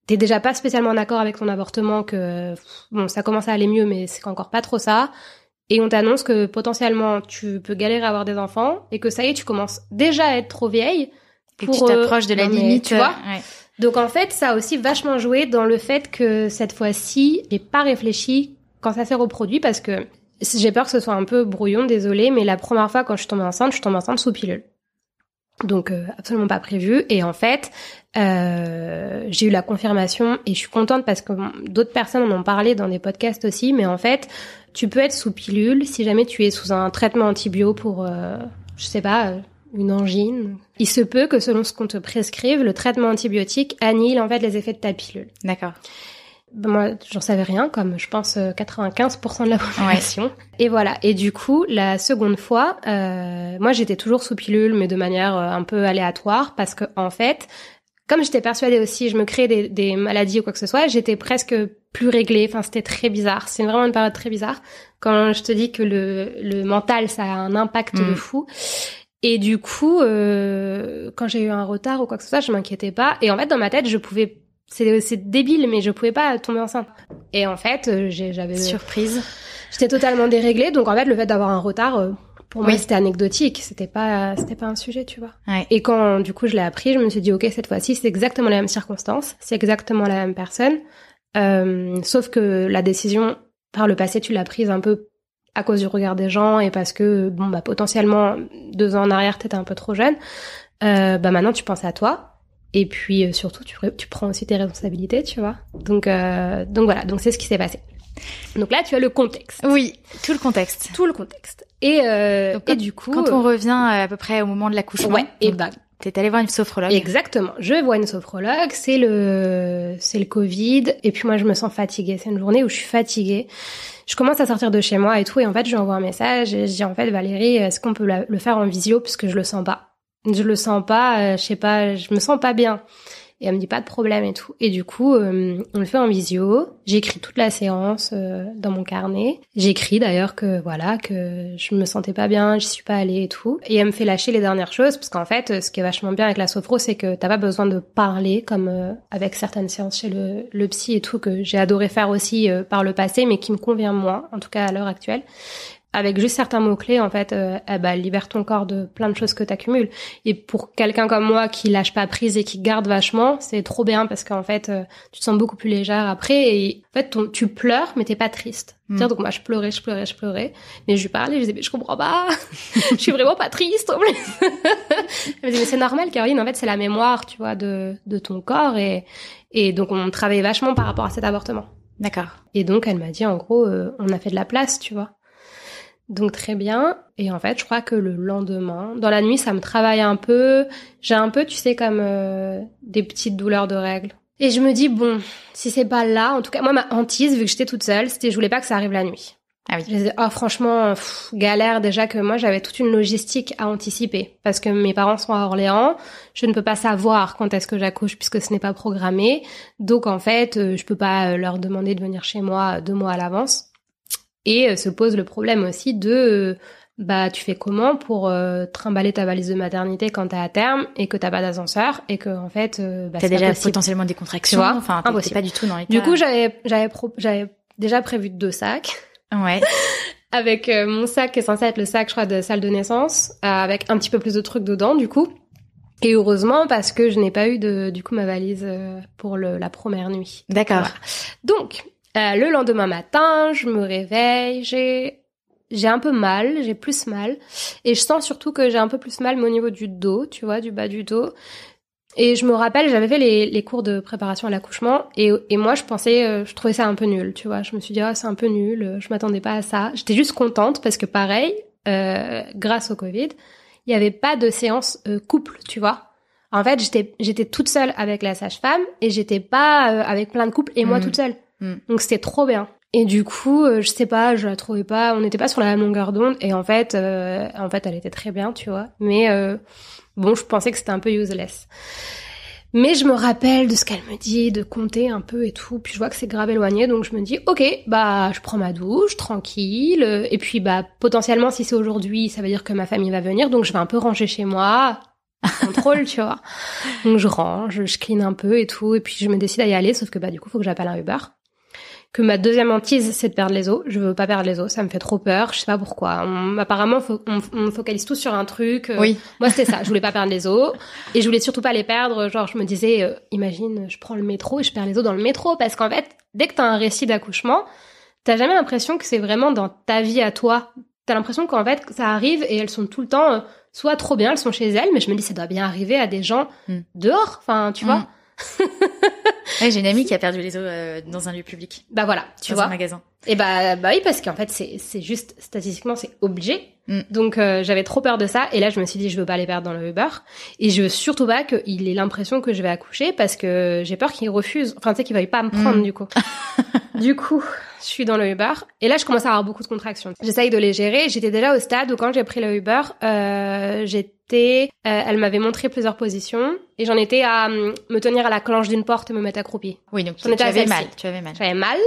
t'es déjà pas spécialement en accord avec ton avortement, que bon, ça commence à aller mieux, mais c'est encore pas trop ça. Et on t'annonce que potentiellement tu peux galérer à avoir des enfants et que ça y est, tu commences déjà à être trop vieille. Pour, tu t'approches de la limite, tu vois. Donc en fait, ça a aussi vachement joué dans le fait que cette fois-ci, j'ai pas réfléchi quand ça s'est reproduit parce que j'ai peur que ce soit un peu brouillon, désolé, mais la première fois quand je suis tombée enceinte, je suis tombée enceinte sous pilule. Donc euh, absolument pas prévu. Et en fait, euh, j'ai eu la confirmation et je suis contente parce que d'autres personnes en ont parlé dans des podcasts aussi. Mais en fait, tu peux être sous pilule si jamais tu es sous un traitement antibio pour, euh, je sais pas, une angine. Il se peut que selon ce qu'on te prescrive, le traitement antibiotique annihile en fait les effets de ta pilule. D'accord. Ben, moi, j'en savais rien, comme je pense 95% de la population. Et voilà. Et du coup, la seconde fois, euh, moi, j'étais toujours sous pilule, mais de manière euh, un peu aléatoire, parce que en fait, comme j'étais persuadée aussi, je me créais des, des, maladies ou quoi que ce soit, j'étais presque plus réglée. Enfin, c'était très bizarre. C'est vraiment une période très bizarre. Quand je te dis que le, le mental, ça a un impact de mm. fou. Et du coup, euh, quand j'ai eu un retard ou quoi que ce soit, je m'inquiétais pas. Et en fait, dans ma tête, je pouvais c'est débile, mais je pouvais pas tomber enceinte. Et en fait, euh, j'avais surprise. J'étais totalement déréglée, donc en fait, le fait d'avoir un retard, euh, Pour moi, c'était anecdotique, c'était pas, c'était pas un sujet, tu vois. Ouais. Et quand du coup je l'ai appris, je me suis dit ok cette fois-ci c'est exactement la même circonstance, c'est exactement la même personne, Euh, sauf que la décision par le passé tu l'as prise un peu à cause du regard des gens et parce que bon bah potentiellement deux ans en arrière t'étais un peu trop jeune, euh, bah maintenant tu penses à toi et puis euh, surtout tu, tu prends aussi tes responsabilités tu vois. Donc euh, donc voilà donc c'est ce qui s'est passé. Donc là tu as le contexte, Oui, tout le contexte. tout le contexte et euh, Donc, et du coup Quand on revient euh, à peu près au moment de l'accouchement, ouais et bah t'es allé voir une sophrologue. Exactement. Je vois une sophrologue, c'est le c'est le Covid et puis moi je me sens fatiguée. C'est une journée où je suis fatiguée. Je commence à sortir de chez moi et tout et en fait je lui envoie un message et je dis en fait Valérie est-ce qu'on peut la- le faire en visio parce que je le sens pas. Je le sens pas, euh, je sais pas, je me sens pas bien. Et elle me dit pas de problème et tout. Et du coup, euh, on le fait en visio. J'écris toute la séance euh, dans mon carnet. J'écris d'ailleurs que voilà que je me sentais pas bien, je suis pas allée et tout. Et elle me fait lâcher les dernières choses parce qu'en fait, ce qui est vachement bien avec la sophro, c'est que t'as pas besoin de parler comme euh, avec certaines séances chez le, le psy et tout que j'ai adoré faire aussi euh, par le passé, mais qui me convient moins, en tout cas à l'heure actuelle avec juste certains mots-clés, en fait, euh, eh ben, libère ton corps de plein de choses que t'accumules. Et pour quelqu'un comme moi qui lâche pas prise et qui garde vachement, c'est trop bien parce qu'en fait, euh, tu te sens beaucoup plus légère après et en fait, ton, tu pleures, mais t'es pas triste. Mm. Tiens, donc moi, je pleurais, je pleurais, je pleurais. Mais je lui parlais, je disais, mais je comprends pas. je suis vraiment pas triste. en plus. Elle me dit, mais c'est normal, Caroline. En fait, c'est la mémoire, tu vois, de, de ton corps et, et donc on travaillait vachement par rapport à cet avortement. D'accord. Et donc, elle m'a dit, en gros, euh, on a fait de la place, tu vois. Donc, très bien. Et en fait, je crois que le lendemain, dans la nuit, ça me travaille un peu. J'ai un peu, tu sais, comme euh, des petites douleurs de règles. Et je me dis, bon, si c'est pas là, en tout cas, moi, ma hantise, vu que j'étais toute seule, c'était je voulais pas que ça arrive la nuit. Ah oui. Je disais, oh, franchement, pff, galère déjà que moi, j'avais toute une logistique à anticiper. Parce que mes parents sont à Orléans, je ne peux pas savoir quand est-ce que j'accouche puisque ce n'est pas programmé. Donc, en fait, euh, je peux pas euh, leur demander de venir chez moi deux mois à l'avance. Et euh, se pose le problème aussi de, euh, bah, tu fais comment pour euh, trimballer ta valise de maternité quand t'es à terme et que t'as pas d'ascenseur et que, en fait, euh, bah, T'as déjà possible. potentiellement des contractions. Tu vois enfin, t'es- pas du tout dans l'état. Du coup, j'avais, j'avais, j'avais déjà prévu deux sacs. ouais. avec euh, mon sac qui est censé être le sac, je crois, de salle de naissance, avec un petit peu plus de trucs dedans, du coup. Et heureusement, parce que je n'ai pas eu de, du coup, ma valise pour le, la première nuit. D'accord. Voilà. Donc, euh, le lendemain matin, je me réveille, j'ai j'ai un peu mal, j'ai plus mal, et je sens surtout que j'ai un peu plus mal au niveau du dos, tu vois, du bas du dos. Et je me rappelle, j'avais fait les, les cours de préparation à l'accouchement, et, et moi, je pensais, euh, je trouvais ça un peu nul, tu vois. Je me suis dit, ah, c'est un peu nul, euh, je m'attendais pas à ça. J'étais juste contente parce que, pareil, euh, grâce au Covid, il n'y avait pas de séance euh, couple, tu vois. En fait, j'étais j'étais toute seule avec la sage-femme et j'étais pas euh, avec plein de couples et moi Mhm. toute seule. Mhm. Donc c'était trop bien. Et du coup, euh, je sais pas, je la trouvais pas, on n'était pas sur la même longueur d'onde et en fait, euh, en fait, elle était très bien, tu vois. Mais euh, bon, je pensais que c'était un peu useless. Mais je me rappelle de ce qu'elle me dit, de compter un peu et tout. Puis je vois que c'est grave éloigné, donc je me dis, ok, bah je prends ma douche, tranquille. Et puis bah potentiellement, si c'est aujourd'hui, ça veut dire que ma famille va venir, donc je vais un peu ranger chez moi. Contrôle, tu vois. Donc je range, je clean un peu et tout, et puis je me décide à y aller, sauf que bah du coup, faut que j'appelle un Uber. Que ma deuxième hantise, c'est de perdre les os. Je veux pas perdre les os, ça me fait trop peur. Je sais pas pourquoi. On- apparemment, on, on focalise tous sur un truc. euh, Oui. moi, c'était ça. Je voulais pas perdre les os. Et je voulais surtout pas les perdre. Genre, je me disais, euh, imagine, je prends le métro et je perds les os dans le métro. Parce qu'en fait, dès que t'as un récit d'accouchement, t'as jamais l'impression que c'est vraiment dans ta vie à toi. T'as l'impression qu'en fait, ça arrive et elles sont tout le temps, euh, soit trop bien, elles sont chez elles, mais je me dis, ça doit bien arriver à des gens Mm. dehors. Enfin, tu vois. Ouais, j'ai une amie qui a perdu les os euh, dans un lieu public. Bah voilà, tu dans vois. un magasin. Et bah, bah oui, parce qu'en fait, c'est, c'est juste, statistiquement, c'est obligé. Mm. Donc, euh, j'avais trop peur de ça. Et là, je me suis dit, je veux pas les perdre dans le Uber. Et je veux surtout pas qu'il ait l'impression que je vais accoucher parce que j'ai peur qu'il refuse. Enfin, tu sais, qu'il veuille pas me prendre, Mm. du coup. du coup, je suis dans le Uber. Et là, je commence à avoir beaucoup de contractions. J'essaye de les gérer. J'étais déjà au stade où quand j'ai pris le Uber, euh, j'étais, euh, elle m'avait montré plusieurs positions. Et j'en étais à hum, me tenir à la clenche d'une porte et me mettre accroupie. Oui, donc J'en tu étais à avais mal. Tu avais mal. J'avais mal.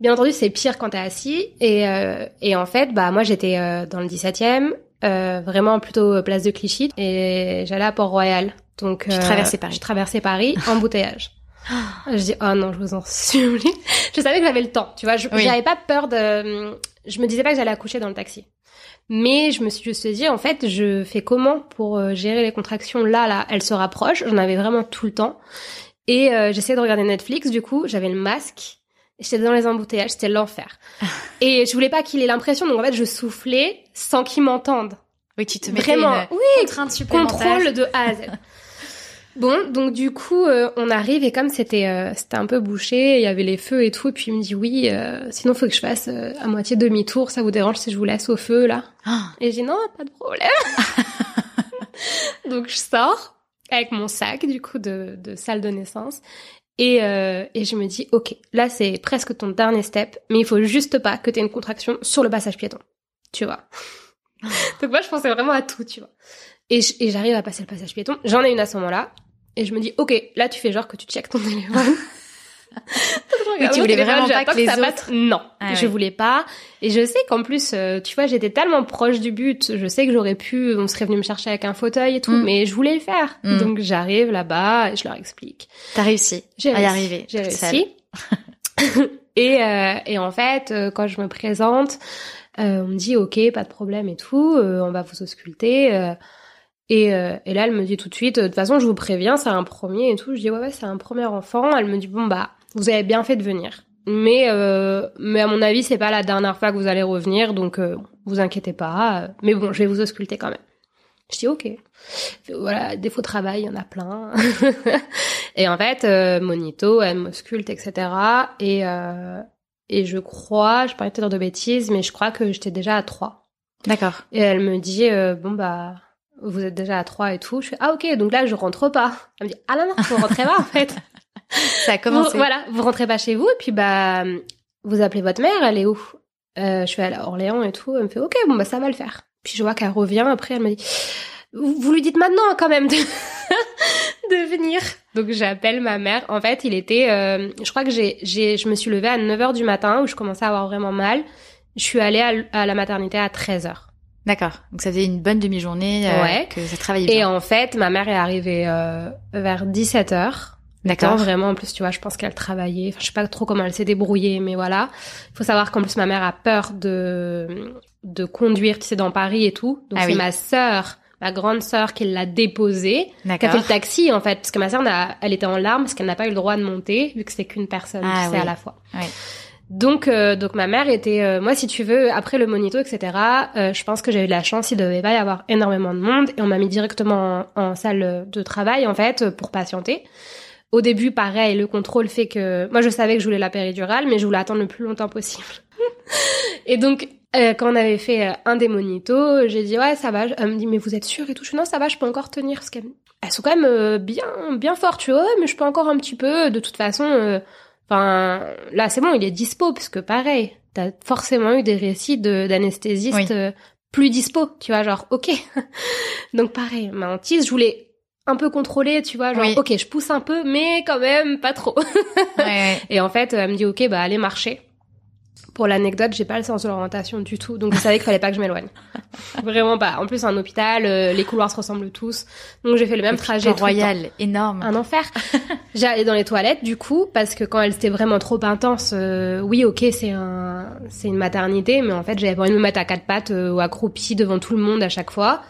Bien entendu, c'est pire quand t'es assis. Et, euh, et en fait, bah moi j'étais euh, dans le 17e, euh, vraiment plutôt euh, place de Clichy, et j'allais à Port-Royal. Donc Tu traversais Paris. Je traversais Paris, embouteillage. Je dis oh non, je vous en supplie. je savais que j'avais le temps, tu vois. Je Oui. j'avais pas peur de. Je me disais pas que j'allais accoucher dans le taxi. Mais je me suis juste dit en fait, je fais comment pour euh, gérer les contractions là là, elles se rapprochent. J'en avais vraiment tout le temps. Et euh, j'essayais de regarder Netflix. Du coup, j'avais le masque. J'étais dans les embouteillages, c'était l'enfer. Et je voulais pas qu'il ait l'impression, donc en fait, je soufflais sans qu'il m'entende. Oui, tu te mettais Vraiment, une oui, contrainte contrôle de A à Z. Bon, donc du coup, euh, on arrive et comme c'était euh, c'était un peu bouché, il y avait les feux et tout, et puis il me dit oui, euh, sinon faut que je fasse euh, à moitié demi-tour, ça vous dérange si je vous laisse au feu là? Ah, Et j'ai non, pas de problème. donc je sors avec mon sac du coup de, de salle de naissance et, euh, et je me dis ok, là c'est presque ton dernier step, mais il faut juste pas que tu aies une contraction sur le passage piéton, tu vois. donc moi je pensais vraiment à tout, tu vois. Et j'arrive à passer le passage piéton. J'en ai une à ce moment-là. Et je me dis, ok, là tu fais genre que tu checkes ton téléphone. Oui, tu voulais vraiment pas que les ça autres-. Non, Ah je ouais. voulais pas. Et je sais qu'en plus, euh, tu vois, j'étais tellement proche du but. Je sais que j'aurais pu, on serait venu me chercher avec un fauteuil et tout, Mm. mais je voulais le faire. Mm. Donc j'arrive là-bas et je leur explique. T'as réussi J'ai à y réussi. arriver. J'ai réussi. et, euh, et en fait, euh, quand je me présente, euh, on me dit ok, pas de problème et tout, euh, on va vous ausculter. et, euh, et là, elle me dit tout de suite, de toute façon, je vous préviens, c'est un premier et tout. Je dis ouais, ouais, c'est un premier enfant. Elle me dit bon bah, vous avez bien fait de venir. Mais euh, mais à mon avis, c'est pas la dernière fois que vous allez revenir, donc euh, vous inquiétez pas. Mais bon, je vais vous ausculter quand même. Je dis ok. Voilà, défaut de travail, il y en a plein. et en fait, euh, Monito, elle m'ausculte, etc. Et, euh, et je crois, je parlais peut-être de bêtises, mais je crois que j'étais déjà à 3. D'accord. Et elle me dit, euh, bon bah, vous êtes déjà à 3 et tout. Je fais, ah ok, donc là, je rentre pas. Elle me dit, ah non, non, vous rentrez pas en fait. Ça a commencé. Vous- voilà, vous rentrez pas chez vous, et puis bah, vous appelez votre mère, elle est où? Euh, Je suis à Orléans et tout. Elle me fait, ok, bon bah ça va le faire. Puis je vois qu'elle revient après, elle me dit, vous lui dites maintenant quand même de, de venir. Donc j'appelle ma mère. En fait, il était, euh, je crois que j'ai, j'ai, je me suis levée à 9h du matin où je commençais à avoir vraiment mal. Je suis allée à, la maternité à 13h. D'accord. Donc ça faisait une bonne demi-journée euh, Ouais. que ça travaillait Et bien. en fait, ma mère est arrivée euh, vers 17h. D'accord. Vraiment, en plus, tu vois, je pense qu'elle travaillait. Enfin, je sais pas trop comment elle s'est débrouillée, mais voilà. Il faut savoir qu'en plus, ma mère a peur de, de conduire, tu sais, dans Paris et tout. Donc, Ah c'est oui. ma sœur, ma grande sœur qui l'a déposée, qui a fait le taxi, en fait. Parce que ma sœur, elle était en larmes parce qu'elle n'a pas eu le droit de monter, vu que c'est qu'une personne, Ah tu sais, oui. à la fois. Oui. Donc, euh, donc ma mère était, euh, moi, si tu veux, après le monito, etc. euh, je pense que j'ai eu de la chance, il devait pas y avoir énormément de monde, et on m'a mis directement en, en salle de travail, en fait, pour patienter. Au début, pareil, le contrôle fait que, moi, je savais que je voulais la péridurale, mais je voulais attendre le plus longtemps possible. et donc, euh, quand on avait fait euh, un des monitos, j'ai dit ouais, ça va. Elle me dit mais vous êtes sûre et tout? Je dis non, ça va, je peux encore tenir parce qu'elles elles sont quand même euh, bien, bien fortes. Tu vois, ouais, mais je peux encore un petit peu. De toute façon. euh, Enfin, là, c'est bon, il est dispo, parce que pareil, t'as forcément eu des récits de- d'anesthésistes Oui. euh, plus dispo, tu vois, genre, ok. Donc pareil, ma hantise, je voulais un peu contrôler, tu vois, genre, Oui. ok, je pousse un peu, mais quand même pas trop. Ouais. Et en fait, elle me dit, ok, bah allez marcher. Pour l'anecdote, j'ai pas le sens de l'orientation du tout, donc je savais qu'il fallait pas que je m'éloigne. Vraiment pas. En plus, un hôpital, euh, les couloirs se ressemblent tous, donc j'ai fait le même trajet. Tout le temps. Royal, énorme. Un enfer. J'allais dans les toilettes du coup parce que quand elle était vraiment trop intense, euh, oui ok c'est un c'est une maternité, mais en fait j'avais pas envie de me mettre à quatre pattes euh, ou accroupie devant tout le monde à chaque fois.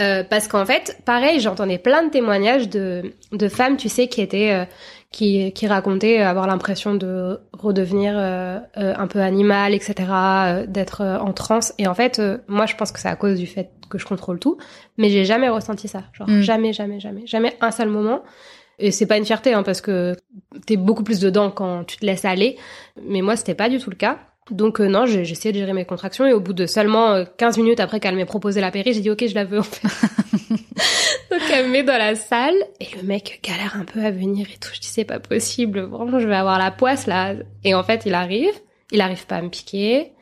Euh, parce qu'en fait, pareil, j'entendais plein de témoignages de, de femmes, tu sais, qui étaient, euh, qui, qui racontaient avoir l'impression de redevenir euh, euh, un peu animal, etc., euh, d'être en transe. Et en fait, euh, moi, je pense que c'est à cause du fait que je contrôle tout, mais j'ai jamais ressenti ça. Genre, Mm. jamais, jamais, jamais, jamais un seul moment. Et c'est pas une fierté, hein, parce que t'es beaucoup plus dedans quand tu te laisses aller. Mais moi, c'était pas du tout le cas. Donc euh, non, essayé de gérer mes contractions et au bout de seulement euh, 15 minutes après qu'elle m'ait proposé la péri, j'ai dit ok, je la veux en fait. Donc elle me met dans la salle et le mec galère un peu à venir et tout. Je dis c'est pas possible, vraiment je vais avoir la poisse là. Et en fait il arrive, il arrive pas à me piquer.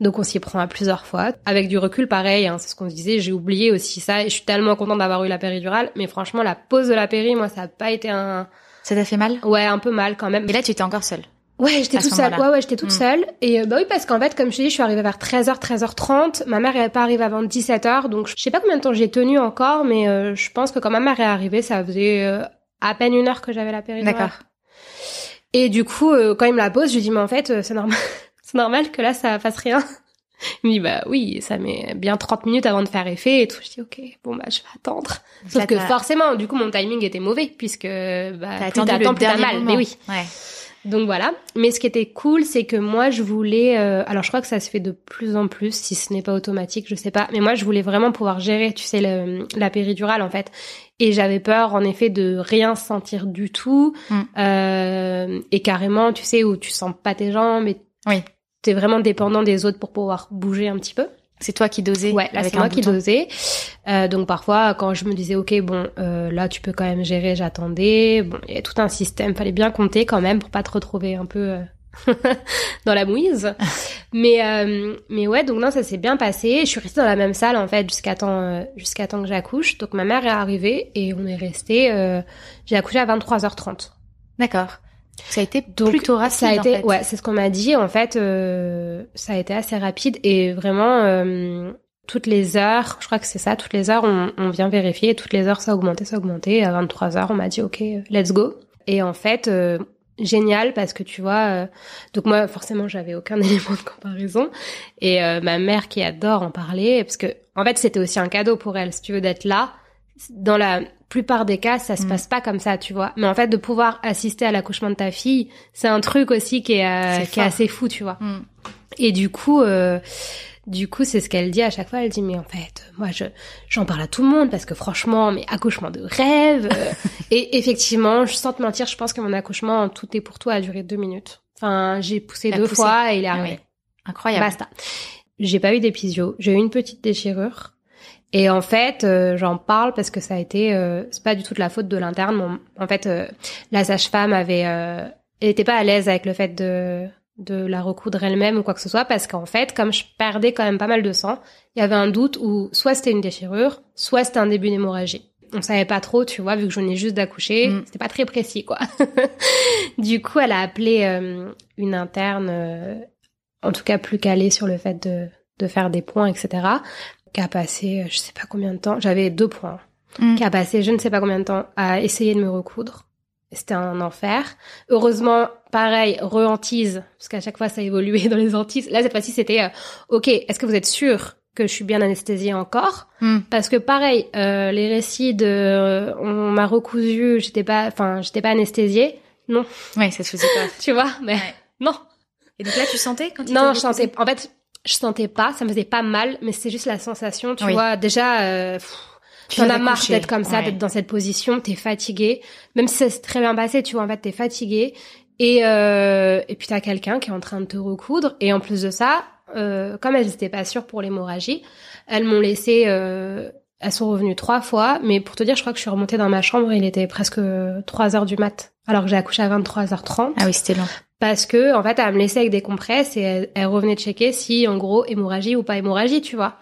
Donc on s'y prend à plusieurs fois. Avec du recul, pareil, hein, c'est ce qu'on se disait, j'ai oublié aussi ça et je suis tellement contente d'avoir eu la péridurale. Mais franchement, la pause de la péri, moi ça a pas été un... Ça t'a fait mal? Ouais, un peu mal quand même. Et là, tu étais encore seule? Ouais, j'étais toute seule. Ouais, ouais, j'étais toute Mm. seule. Et euh, bah oui, parce qu'en fait, comme je te dis, je suis arrivée vers 13h, 13h30. Ma mère est pas arrivée avant 17h, donc je sais pas combien de temps j'ai tenu encore, mais euh, je pense que quand ma mère est arrivée, ça faisait euh, à peine une heure que j'avais la péridurale. D'accord. Et du coup, euh, quand il me la pose, je lui dis mais en fait, euh, c'est normal, c'est normal que là ça fasse rien. Il me dit bah oui, ça met bien 30 minutes avant de faire effet et tout. Je dis ok, bon bah je vais attendre. Sauf que forcément, du coup mon timing était mauvais puisque bah t'as plus t'attends plus t'as mal. Mais oui. Ouais. Donc voilà. Mais ce qui était cool, c'est que moi, je voulais. Euh, alors, je crois que ça se fait de plus en plus, si ce n'est pas automatique, je sais pas. Mais moi, je voulais vraiment pouvoir gérer, tu sais, le, la péridurale en fait. Et j'avais peur, en effet, de rien sentir du tout. Mm. Euh, et carrément, tu sais, où tu sens pas tes jambes. Et oui. T'es vraiment dépendant des autres pour pouvoir bouger un petit peu. C'est toi qui dosais Ouais, là c'est moi qui dosais. Euh, donc parfois, quand je me disais, ok, bon, euh, là tu peux quand même gérer, j'attendais. Bon, il y a tout un système, fallait bien compter quand même pour pas te retrouver un peu euh, dans la mouise. mais euh, mais ouais, donc non, ça s'est bien passé. Je suis restée dans la même salle en fait jusqu'à temps euh, jusqu'à temps que j'accouche. Donc ma mère est arrivée et on est resté. J'ai accouché à 23h30. D'accord. Ça a été plutôt rapide. Ça a été, en fait. ouais, c'est ce qu'on m'a dit. En fait, euh, ça a été assez rapide et vraiment euh, toutes les heures, je crois que c'est ça, toutes les heures, on, on, vient vérifier. Toutes les heures, ça a augmenté, ça a augmenté. À 23 heures, on m'a dit, ok, let's go. Et en fait, euh, génial parce que tu vois, euh, donc moi forcément, j'avais aucun élément de comparaison et euh, ma mère qui adore en parler parce que en fait, c'était aussi un cadeau pour elle, si tu veux, d'être là dans la plupart des cas, ça se mm. passe pas comme ça, tu vois. Mais en fait, de pouvoir assister à l'accouchement de ta fille, c'est un truc aussi qui est, euh, qui est assez fou, tu vois. Mm. Et du coup, euh, du coup, c'est ce qu'elle dit à chaque fois. Elle dit, mais en fait, moi, je j'en parle à tout le monde parce que franchement, mais accouchement de rêve. Euh. et effectivement, je sens te mentir, je pense que mon accouchement, tout est pour toi, a duré deux minutes. Enfin, j'ai poussé deux fois et il est ah arrivé. Incroyable. Basta. J'ai pas eu d'épisio. J'ai eu une petite déchirure. Et en fait, euh, j'en parle parce que ça a été, euh, c'est pas du tout de la faute de l'interne. En fait, euh, la sage-femme avait, elle était pas à l'aise avec le fait de de la recoudre elle-même ou quoi que ce soit parce qu'en fait, comme je perdais quand même pas mal de sang, il y avait un doute où soit c'était une déchirure, soit c'était un début d'hémorragie. On savait pas trop, tu vois, vu que je venais juste d'accoucher, mm. c'était pas très précis, quoi. du coup, elle a appelé une interne, en tout cas plus calée sur le fait de de faire des points, etc qui a passé je sais pas combien de temps, j'avais deux points, mm. qui a passé je ne sais pas combien de temps à essayer de me recoudre. C'était un enfer. Heureusement, pareil, re-hantise, parce qu'à chaque fois ça évoluait dans les hantises. Là, cette fois-ci, c'était, euh, ok, est-ce que vous êtes sûr que je suis bien anesthésiée encore mm. Parce que pareil, euh, les récits de, euh, on m'a recousu, j'étais pas, enfin, j'étais pas anesthésiée. Non. Oui, ça se faisait pas. tu vois, mais non. Et donc là, tu sentais quand tu Non, je sentais. En fait, je sentais pas, ça me faisait pas mal, mais c'est juste la sensation, tu vois. Déjà, euh, tu en as marre d'être comme ça, d'être dans cette position, t'es fatigué. Même si c'est très bien passé, tu vois, en fait, t'es fatigué. Et, euh, et puis t'as quelqu'un qui est en train de te recoudre. Et en plus de ça, euh, comme elles n'étaient pas sûres pour l'hémorragie, elles m'ont laissé... Euh, elles sont revenues trois fois, mais pour te dire, je crois que je suis remontée dans ma chambre, il était presque 3 heures du mat, alors que j'ai accouché à 23h30. Ah oui, c'était long parce que en fait elle me laissait avec des compresses et elle, revenait de checker si en gros hémorragie ou pas hémorragie tu vois.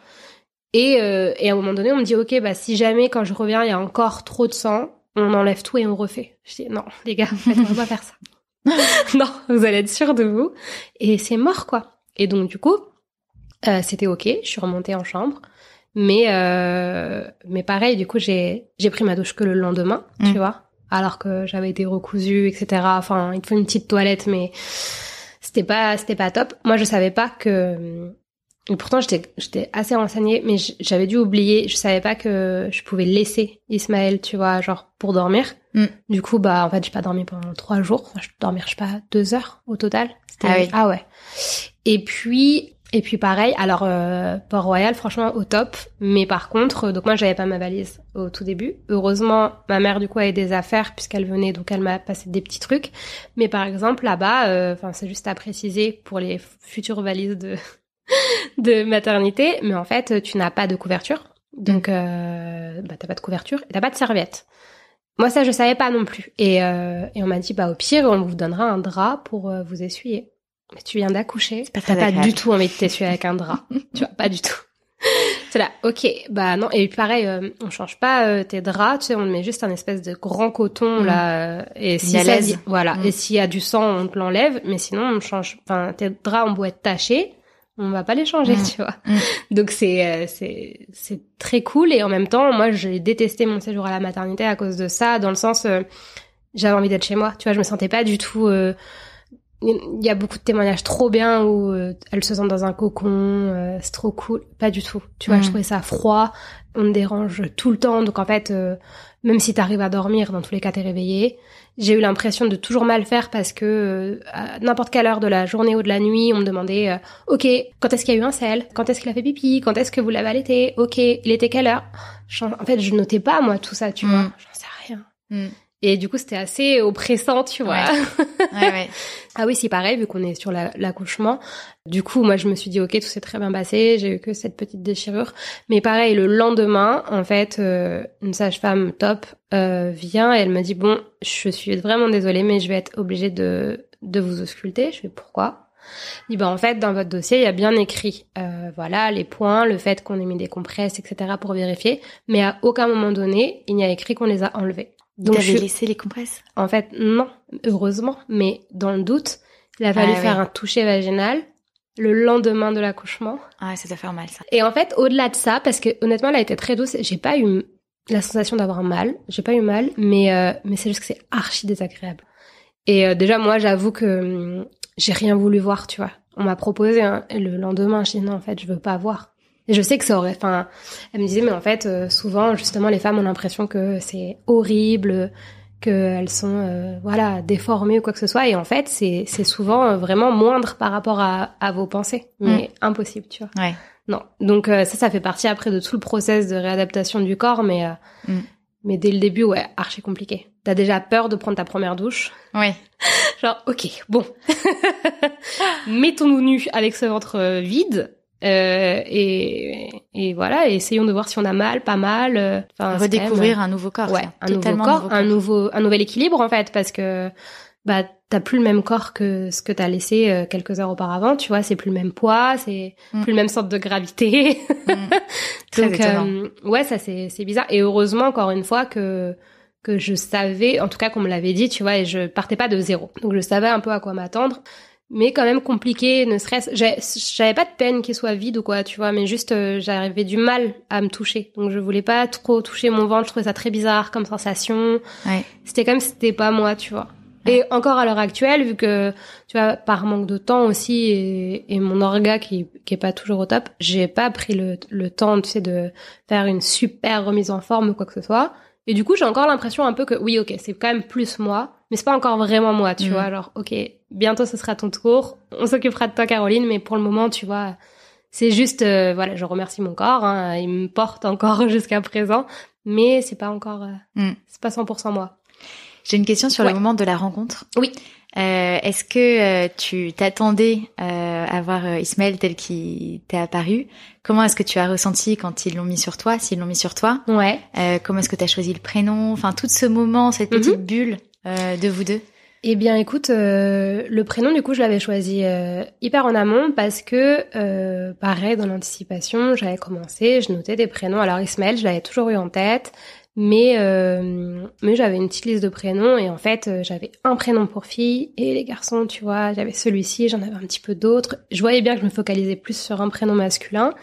Et, euh, et à un moment donné on me dit ok bah si jamais quand je reviens il y a encore trop de sang on enlève tout et on refait. Je dis non les gars en fait, on va pas faire ça. Non vous allez être sûrs de vous. Et c'est mort quoi. Et donc du coup euh, c'était ok je suis remontée en chambre. Mais euh, mais pareil du coup j'ai j'ai pris ma douche que le lendemain tu mmh. vois alors que j'avais été recousue, etc. Enfin, il te faut une petite toilette, mais c'était pas, c'était pas top. Moi, je savais pas que, et pourtant j'étais, j'étais assez renseignée, mais j'avais dû oublier. Je savais pas que je pouvais laisser Ismaël, tu vois, genre pour dormir. Mm. Du coup, bah, en fait, j'ai pas dormi pendant trois jours. je dormir, je sais pas, deux heures au total. Ah oui. Ah ouais. Et puis, et puis pareil, alors euh, Port-Royal, franchement au top. Mais par contre, euh, donc moi j'avais pas ma valise au tout début. Heureusement, ma mère du coup avait des affaires puisqu'elle venait, donc elle m'a passé des petits trucs. Mais par exemple là-bas, euh, enfin c'est juste à préciser pour les futures valises de de maternité, mais en fait tu n'as pas de couverture, donc euh, bah t'as pas de couverture et t'as pas de serviette. Moi ça je savais pas non plus. Et euh, et on m'a dit bah au pire on vous donnera un drap pour vous essuyer. Mais tu viens d'accoucher, t'as pas du tout envie de t'essuyer avec un drap. tu vois, pas du tout. C'est là, ok, bah non. Et pareil, euh, on change pas euh, tes draps, tu sais, on met juste un espèce de grand coton mm. là. Euh, et si ça, voilà. Mm. Et s'il y a du sang, on te l'enlève. Mais sinon, on change. Enfin, tes draps ont beau être tachés, on va pas les changer, mm. tu vois. Donc c'est c'est c'est très cool. Et en même temps, moi, j'ai détesté mon séjour à la maternité à cause de ça, dans le sens j'avais envie d'être chez moi. Tu vois, je me sentais pas du tout. Euh, il y a beaucoup de témoignages trop bien où euh, elle se sent dans un cocon, euh, c'est trop cool. Pas du tout. Tu vois, je mm. trouvais ça froid. On me dérange tout le temps, donc en fait, même si t'arrives à dormir, dans tous les cas, t'es réveillé. J'ai eu l'impression de toujours mal faire parce que à n'importe quelle heure de la journée ou de la nuit, on me demandait OK, quand est-ce qu'il y a eu un sel? Quand est-ce qu'il a fait pipi? Quand est-ce que vous l'avez allaité? OK, il était quelle heure? En fait, je notais pas moi tout ça, tu mm. vois. J'en sais rien. Mm. Et du coup, c'était assez oppressant, tu vois. Ouais. ouais, ah oui, c'est pareil, vu qu'on est sur l'accouchement. du coup, moi, je me suis dit, ok, tout s'est très bien passé. J'ai eu que cette petite déchirure. Mais pareil, le lendemain, en fait, euh, une sage-femme top euh, vient et elle me dit, bon, je suis vraiment désolée, mais je vais être obligée de, de vous ausculter. Je fais, pourquoi? Dit bah en fait dans votre dossier il y a bien écrit euh, voilà les points le fait qu'on ait mis des compresses etc pour vérifier mais à aucun moment donné il n'y a écrit qu'on les a enlevés donc j'ai laissé les compresses En fait, non, heureusement. Mais dans le doute, il a fallu ah faire un toucher vaginal le lendemain de l'accouchement. Ah, ça doit faire mal ça. Et en fait, au-delà de ça, parce que honnêtement, elle a été très douce. J'ai pas eu la sensation d'avoir mal. J'ai pas eu mal, mais euh, mais c'est juste que c'est archi désagréable. Et euh, déjà, moi, j'avoue que hum, j'ai rien voulu voir, tu vois. On m'a proposé hein, le lendemain, je dis non, en fait, je veux pas voir. Et je sais que ça aurait, enfin, elle me disait, mais en fait, euh, souvent, justement, les femmes ont l'impression que c'est horrible, qu'elles sont, euh, voilà, déformées ou quoi que ce soit. Et en fait, c'est, souvent euh, vraiment moindre par rapport à, à vos pensées. Mais mm. impossible, tu vois. Ouais. Non. Donc, ça, ça fait partie après de tout le process de réadaptation du corps, mais, mm. mais dès le début, ouais, archi compliqué. T'as déjà peur de prendre ta première douche? Oui. Genre, ok, bon. Mettons-nous nus avec ce ventre vide euh, et, et, voilà, essayons de voir si on a mal, pas mal. Euh, enfin, redécouvrir un nouveau corps. Ouais, un nouveau corps, un nouveau, un nouvel équilibre en fait, parce que bah t'as plus le même corps que ce que t'as laissé euh, quelques heures auparavant. Tu vois, c'est plus le même poids, c'est mm. plus le même centre de gravité. Mm. Donc euh, ouais, ça c'est c'est bizarre. Et heureusement encore une fois que que je savais, en tout cas qu'on me l'avait dit, tu vois, et je partais pas de zéro. Donc je savais un peu à quoi m'attendre mais quand même compliqué, ne serait-ce, j'avais pas de peine qu'il soit vide ou quoi, tu vois, mais juste euh, j'avais du mal à me toucher, donc je voulais pas trop toucher mon ventre, je trouvais ça très bizarre comme sensation. Ouais. C'était comme si c'était pas moi, tu vois. Et encore à l'heure actuelle, vu que tu vois par manque de temps aussi et, et mon orga qui qui est pas toujours au top, j'ai pas pris le, le temps, tu sais, de faire une super remise en forme ou quoi que ce soit. Et du coup, j'ai encore l'impression un peu que oui, ok, c'est quand même plus moi, mais c'est pas encore vraiment moi, tu mm. vois. Alors, ok, bientôt ce sera ton tour, on s'occupera de toi, Caroline, mais pour le moment, tu vois, c'est juste, euh, voilà, je remercie mon corps, hein, il me porte encore jusqu'à présent, mais c'est pas encore, euh, mm. c'est pas 100% moi. J'ai une question sur le moment de la rencontre. Oui. Euh, Est-ce que euh, tu t'attendais euh, à voir Ismaël tel qu'il t'est apparu? Comment est-ce que tu as ressenti quand ils l'ont mis sur toi, s'ils l'ont mis sur toi? Ouais. comment est-ce que tu as choisi le prénom? Enfin, tout ce moment, cette petite mhm. bulle de vous deux? Eh bien, écoute, euh, le prénom, du coup, je l'avais choisi euh, hyper en amont parce que, euh, pareil, dans l'anticipation, j'avais commencé, je notais des prénoms. Alors, Ismaël, je l'avais toujours eu en tête, mais mais j'avais une petite liste de prénoms et en fait, j'avais un prénom pour fille et les garçons, tu vois, j'avais celui-ci, j'en avais un petit peu d'autres. Je voyais bien que je me focalisais plus sur un prénom masculin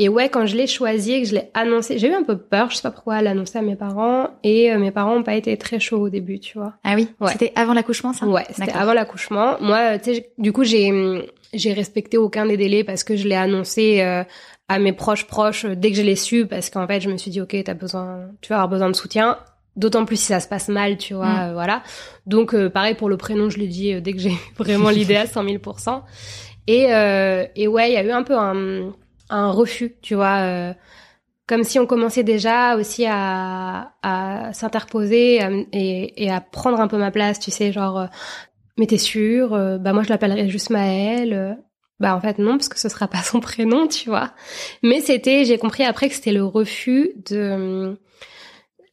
et ouais, quand je l'ai choisi et que je l'ai annoncé, j'ai eu un peu peur, je sais pas pourquoi l'annoncer à mes parents. Et euh, mes parents ont pas été très chauds au début, tu vois. Ah oui? C'était avant l'accouchement, ça? Ouais, c'était avant l'accouchement. Moi, tu sais, du coup, j'ai j'ai respecté aucun des délais parce que je l'ai annoncé euh, à mes proches proches dès que je l'ai su parce qu'en fait, je me suis dit, ok, t'as besoin, tu vas avoir besoin de soutien. D'autant plus si ça se passe mal, tu vois, mm. euh, voilà. Donc, pareil pour le prénom, je l'ai dit dès que j'ai vraiment l'idée à 100 000% Et, et ouais, il y a eu un peu un un refus, tu vois. Euh, comme si on commençait déjà aussi à, à s'interposer et, et, à prendre un peu ma place, tu sais, genre, euh, mais t'es sûr euh, Bah moi je l'appellerai juste Maëlle. Bah en fait non, parce que ce sera pas son prénom, tu vois. Mais c'était, j'ai compris après que c'était le refus de...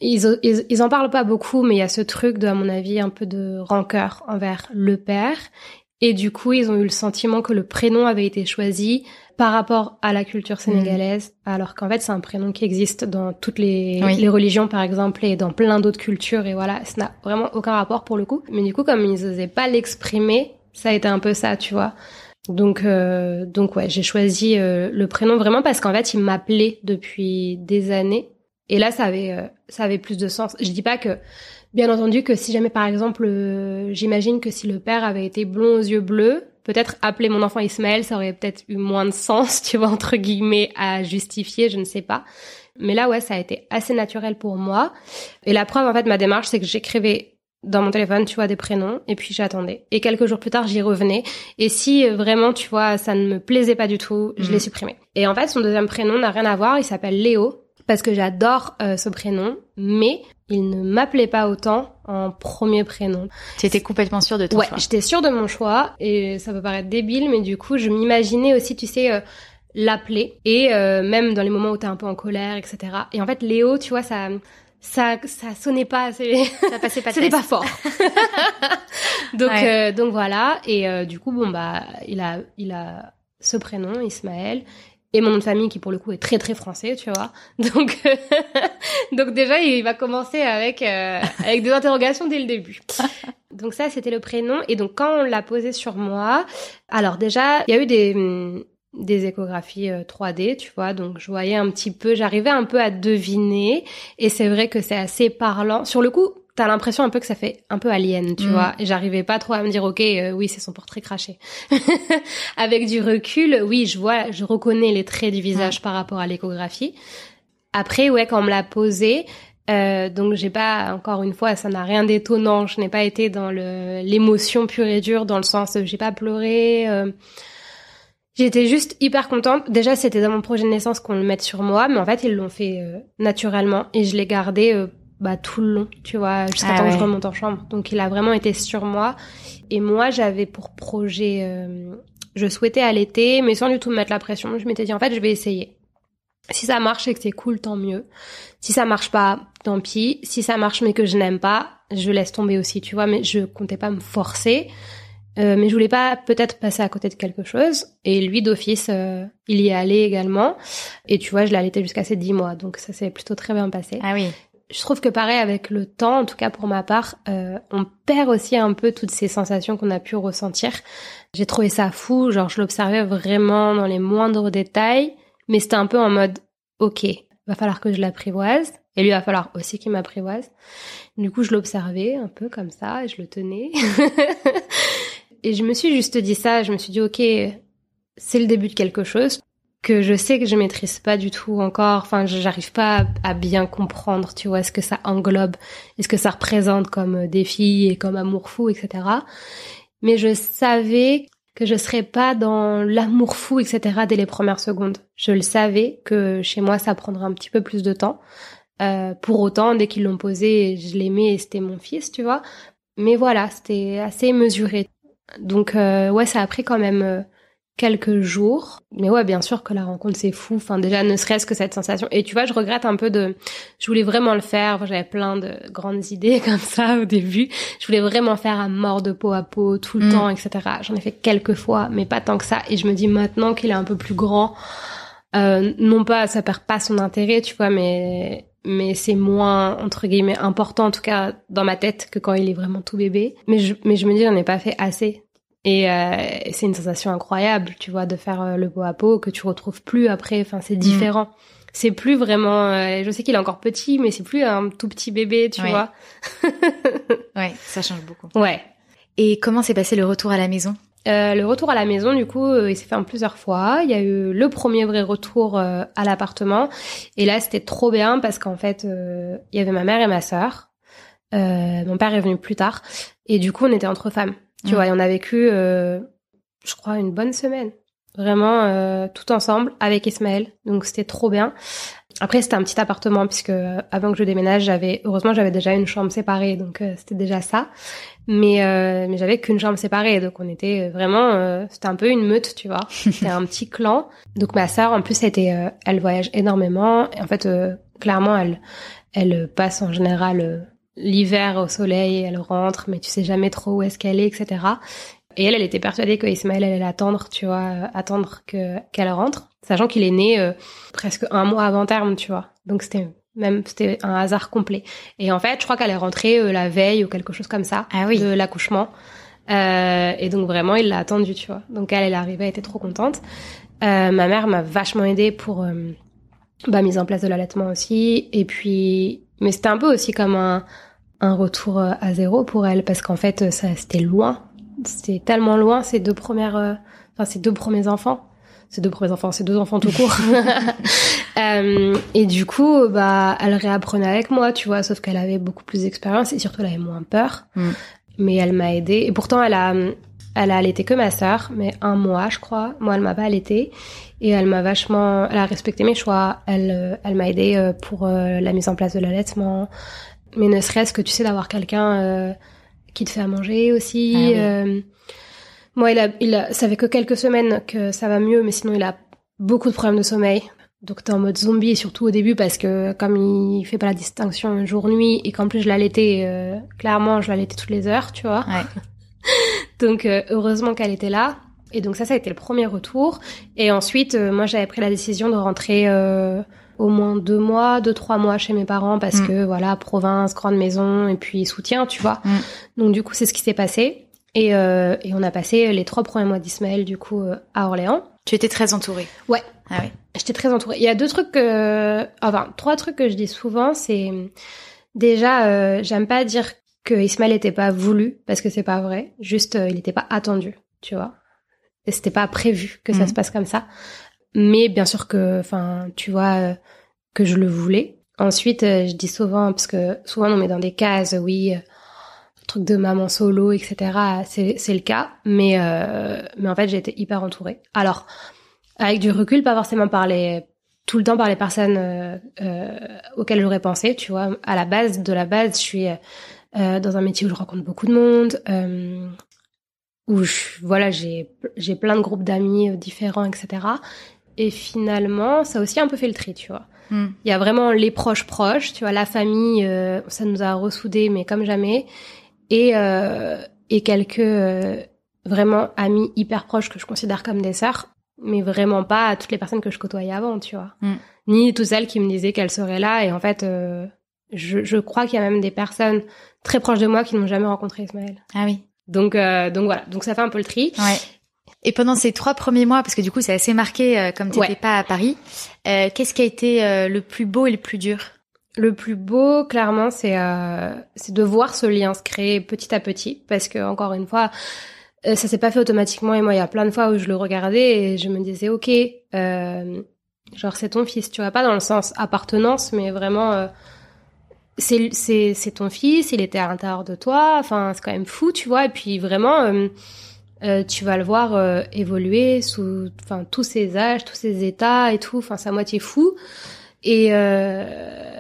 Ils, ils, ils en parlent pas beaucoup, mais il y a ce truc de, à mon avis, un peu de rancœur envers le père. Et du coup, ils ont eu le sentiment que le prénom avait été choisi par rapport à la culture sénégalaise, alors qu'en fait c'est un prénom qui existe dans toutes les, les religions par exemple et dans plein d'autres cultures et voilà, ça n'a vraiment aucun rapport pour le coup. Mais du coup comme ils n'osaient pas l'exprimer, ça a été un peu ça, tu vois. Donc euh, donc ouais, j'ai choisi euh, le prénom vraiment parce qu'en fait il m'appelait depuis des années et là ça avait euh, ça avait plus de sens. Je dis pas que Bien entendu que si jamais par exemple, euh, j'imagine que si le père avait été blond aux yeux bleus, peut-être appeler mon enfant Ismaël, ça aurait peut-être eu moins de sens, tu vois, entre guillemets, à justifier, je ne sais pas. Mais là, ouais, ça a été assez naturel pour moi. Et la preuve, en fait, ma démarche, c'est que j'écrivais dans mon téléphone, tu vois, des prénoms, et puis j'attendais. Et quelques jours plus tard, j'y revenais. Et si euh, vraiment, tu vois, ça ne me plaisait pas du tout, je l'ai mhm. supprimé. Et en fait, son deuxième prénom n'a rien à voir, il s'appelle Léo, parce que j'adore euh, ce prénom, mais il ne m'appelait pas autant en premier prénom. Tu étais complètement sûre de ton choix. Ouais, j'étais sûre de mon choix, et ça peut paraître débile, mais du coup, je m'imaginais aussi, tu sais... Euh, l'appeler. Et même dans les moments où t'es un peu en colère etc et en fait Léo tu vois ça ça ça sonnait pas ça passait pas c'était pas fort. Donc euh, donc voilà. Et euh, du coup bon bah il a il a ce prénom Ismaël et mon nom de famille qui pour le coup est très très français tu vois. Donc donc déjà il va commencer avec euh, avec des interrogations dès le début. Donc ça c'était le prénom. Et donc quand on l'a posé sur moi alors déjà il y a eu des hum, des échographies 3D, euh, tu vois, donc je voyais un petit peu, j'arrivais un peu à deviner, et c'est vrai que c'est assez parlant. Sur le coup, t'as l'impression un peu que ça fait un peu alien, tu mm. vois, et j'arrivais pas trop à me dire, ok, euh, oui, c'est son portrait craché. Avec du recul, oui, je vois, je reconnais les traits du visage mm. par rapport à l'échographie. Après, ouais, quand on me l'a posé, euh, donc j'ai pas encore une fois ça n'a rien d'étonnant je n'ai pas été dans le l'émotion pure et dure dans le sens j'ai pas pleuré euh, J'étais juste hyper contente. Déjà, c'était dans mon projet de naissance qu'on le mette sur moi, mais en fait, ils l'ont fait euh, naturellement et je l'ai gardé euh, bah, tout le long, tu vois, jusqu'à ah temps que je remonte en chambre. Donc, il a vraiment été sur moi. Et moi, j'avais pour projet, euh, je souhaitais allaiter, mais sans du tout me mettre la pression. Je m'étais dit, en fait, je vais essayer. Si ça marche et que c'est cool, tant mieux. Si ça marche pas, tant pis. Si ça marche mais que je n'aime pas, je laisse tomber aussi, tu vois. Mais je comptais pas me forcer. Euh, mais je voulais pas peut-être passer à côté de quelque chose. Et lui, d'office, euh, il y est allé également. Et tu vois, je l'ai allaité jusqu'à ses dix mois. Donc ça s'est plutôt très bien passé. Ah oui. Je trouve que pareil, avec le temps, en tout cas pour ma part, euh, on perd aussi un peu toutes ces sensations qu'on a pu ressentir. J'ai trouvé ça fou. Genre, je l'observais vraiment dans les moindres détails. Mais c'était un peu en mode, OK, va falloir que je l'apprivoise. Et lui, va falloir aussi qu'il m'apprivoise. Du coup, je l'observais un peu comme ça et je le tenais. Et je me suis juste dit ça, je me suis dit, ok, c'est le début de quelque chose que je sais que je maîtrise pas du tout encore. Enfin, j'arrive pas à bien comprendre, tu vois, ce que ça englobe, est-ce que ça représente comme défi et comme amour fou, etc. Mais je savais que je serais pas dans l'amour fou, etc. dès les premières secondes. Je le savais que chez moi, ça prendrait un petit peu plus de temps. Euh, pour autant, dès qu'ils l'ont posé, je l'aimais et c'était mon fils, tu vois. Mais voilà, c'était assez mesuré. Donc euh, ouais, ça a pris quand même euh, quelques jours. Mais ouais, bien sûr que la rencontre c'est fou. Enfin déjà ne serait-ce que cette sensation. Et tu vois, je regrette un peu de. Je voulais vraiment le faire. J'avais plein de grandes idées comme ça au début. Je voulais vraiment faire à mort de peau à peau tout le mm. temps, etc. J'en ai fait quelques fois, mais pas tant que ça. Et je me dis maintenant qu'il est un peu plus grand. Euh, non pas, ça perd pas son intérêt, tu vois, mais mais c'est moins entre guillemets important en tout cas dans ma tête que quand il est vraiment tout bébé. Mais je mais je me dis j'en ai pas fait assez. Et euh, c'est une sensation incroyable, tu vois, de faire euh, le peau à peau que tu retrouves plus après. Enfin, c'est mm. différent. C'est plus vraiment. Euh, je sais qu'il est encore petit, mais c'est plus un tout petit bébé, tu vois. ouais, ça change beaucoup. Ouais. Et comment s'est passé le retour à la maison? Euh, le retour à la maison, du coup, il s'est fait en plusieurs fois. Il y a eu le premier vrai retour à l'appartement. Et là, c'était trop bien parce qu'en fait, il y avait ma mère et ma sœur. mon père est venu plus tard. Et du coup, on était entre femmes. Tu mmh. vois, et on a vécu, je crois, une bonne semaine. Vraiment, tout ensemble, avec Ismaël. Donc, c'était trop bien. Après, c'était un petit appartement puisque avant que je déménage, j'avais heureusement j'avais déjà une chambre séparée, donc c'était déjà ça mais euh, mais j'avais qu'une chambre séparée donc on était vraiment euh, c'était un peu une meute tu vois c'était un petit clan donc ma sœur en plus était euh, elle voyage énormément et en fait euh, clairement elle elle passe en général l'hiver au soleil elle rentre mais tu sais jamais trop où est-ce qu'elle est etc et elle elle était persuadée que Ismaël allait attendre tu vois attendre que qu'elle rentre sachant qu'il est né presque un mois avant terme tu vois donc c'était même c'était un hasard complet. Et en fait, je crois qu'elle est rentrée euh, la veille ou quelque chose comme ça ah oui. de l'accouchement. Euh, et donc vraiment, il l'a attendue, tu vois. Donc elle, elle est arrivée, elle était trop contente. Euh, ma mère m'a vachement aidée pour euh, bah, mise en place de l'allaitement aussi. Et puis, mais c'était un peu aussi comme un un retour à zéro pour elle parce qu'en fait ça c'était loin c'était tellement loin ces deux premières enfin ces deux premiers enfants ces deux premiers enfants, ces deux enfants tout court. euh, et du coup, bah, elle réapprenait avec moi, tu vois, sauf qu'elle avait beaucoup plus d'expérience et surtout elle avait moins peur. Mm. Mais elle m'a aidée. Et pourtant, elle a, elle a allaité que ma sœur, mais un mois, je crois. Moi, elle m'a pas allaité. Et elle m'a vachement, elle a respecté mes choix. Elle, euh, elle m'a aidée euh, pour euh, la mise en place de l'allaitement. Mais ne serait-ce que, tu sais, d'avoir quelqu'un qui te fait à manger aussi. Ah moi, il a, il a, ça fait que quelques semaines que ça va mieux, mais sinon, il a beaucoup de problèmes de sommeil. Donc, t'es en mode zombie, surtout au début, parce que comme il fait pas la distinction jour-nuit, et qu'en plus je l'allaitais, euh, clairement, je l'allaitais toutes les heures, tu vois. Ouais. donc, euh, heureusement qu'elle était là. Et donc, ça, ça a été le premier retour. Et ensuite, euh, moi, j'avais pris la décision de rentrer au moins deux mois, deux, trois mois chez mes parents, parce mm. que, voilà, province, grande maison, et puis soutien, tu vois. Mm. Donc, du coup, c'est ce qui s'est passé. Et, euh, et, on a passé les trois premiers mois d'Ismaël du coup euh, à Orléans. Tu étais très entourée. Ouais. Ah oui. J'étais très entourée. Il y a deux trucs que, enfin trois trucs que je dis souvent, c'est déjà euh, j'aime pas dire que Ismaël était pas voulu parce que c'est pas vrai. Juste il était pas attendu, tu vois. Et c'était pas prévu que ça mhm. se passe comme ça. Mais bien sûr que, enfin tu vois euh, que je le voulais. Ensuite je dis souvent parce que souvent on met dans des cases, oui truc de maman solo, etc. C'est le cas, mais euh, mais en fait j'ai été hyper entourée. Alors avec du recul, pas forcément par les tout le temps par les personnes euh, euh, auxquelles j'aurais pensé, tu vois. À la base de la base, je suis euh, dans un métier où je rencontre beaucoup de monde, euh, où je, voilà j'ai j'ai plein de groupes d'amis différents, etc. Et finalement, ça a aussi un peu fait le tri, tu vois. Hmm. Il y a vraiment les proches proches, tu vois, la famille, ça nous a ressoudés, mais comme jamais et euh, et quelques euh, vraiment amis hyper proches que je considère comme des sœurs, mais vraiment pas à toutes les personnes que je côtoyais avant, tu vois. Mm. Ni toutes celles qui me disaient qu'elles seraient là. Et en fait, euh, je, je crois qu'il y a même des personnes très proches de moi qui n'ont jamais rencontré Ismaël. Ah oui. Donc donc voilà, donc ça fait un peu le tri. Ouais. Et pendant ces trois premiers mois, parce que du coup c'est assez marqué comme tu n'étais pas à Paris, qu'est-ce qui a été le plus beau et le plus dur? Le plus beau, clairement, c'est euh, c'est de voir ce lien se créer petit à petit, parce que encore une fois, euh, ça s'est pas fait automatiquement. Et moi, il y a plein de fois où je le regardais et je me disais, ok, euh, genre c'est ton fils, tu vois, pas dans le sens appartenance, mais vraiment, euh, c'est c'est c'est ton fils, il était à l'intérieur de toi. Enfin, c'est quand même fou, tu vois. Et puis vraiment. Euh, euh tu vas le voir évoluer sous enfin tous ses âges, tous ses états et tout, enfin à moitié fou. Et, euh,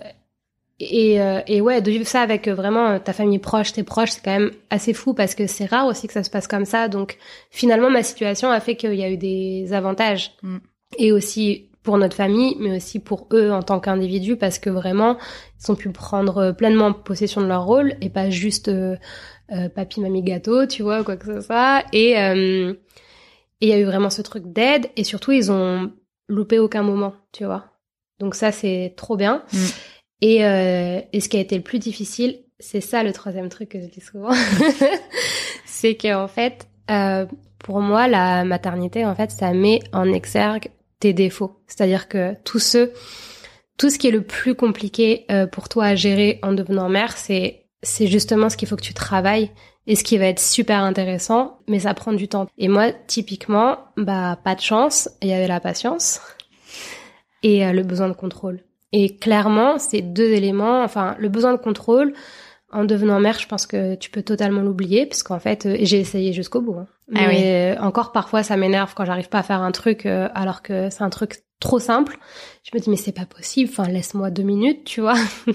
et, euh, et ouais, de vivre ça avec euh, vraiment ta famille proche, tes proches, c'est quand même assez fou parce que c'est rare aussi que ça se passe comme ça. Donc finalement, ma situation a fait qu'il y a eu des avantages. Mm. Et aussi pour notre famille, mais aussi pour eux en tant qu'individus, parce que vraiment, ils ont pu prendre pleinement possession de leur rôle et pas juste euh, euh papy, mamie, gâteau, tu vois, quoi que ce soit. Et il y a eu vraiment ce truc d'aide et surtout, ils ont loupé aucun moment, tu vois. Donc ça, c'est trop bien. Mm. Et, euh, et ce qui a été le plus difficile, c'est ça le troisième truc que je dis souvent, c'est qu'en fait, euh, pour moi, la maternité, en fait, ça met en exergue tes défauts. C'est-à-dire que tout ce, tout ce qui est le plus compliqué euh, pour toi à gérer en devenant mère, c'est c'est justement ce qu'il faut que tu travailles et ce qui va être super intéressant, mais ça prend du temps. Et moi, typiquement, bah pas de chance, il y avait la patience et euh, le besoin de contrôle. Et clairement, ces deux éléments, enfin, le besoin de contrôle, en devenant mère, je pense que tu peux totalement l'oublier, puisqu'en fait, euh, j'ai essayé jusqu'au bout. Hein. Ah Mais euh, encore parfois, ça m'énerve quand j'arrive pas à faire un truc alors que c'est un truc trop simple. Je me dis mais c'est pas possible. Enfin, laisse-moi deux minutes, tu vois.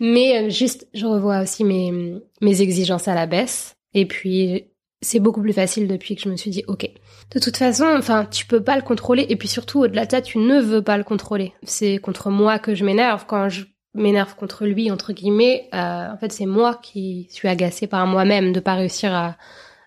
mais juste, je revois aussi mes mes exigences à la baisse. Et puis, c'est beaucoup plus facile depuis que je me suis dit ok. De toute façon enfin tu peux pas le contrôler. Et puis surtout au-delà de ça tu ne veux pas le contrôler. C'est contre moi que je m'énerve. Quand je m'énerve contre lui entre guillemets euh, en fait c'est moi qui suis agacée par moi-même de pas réussir à,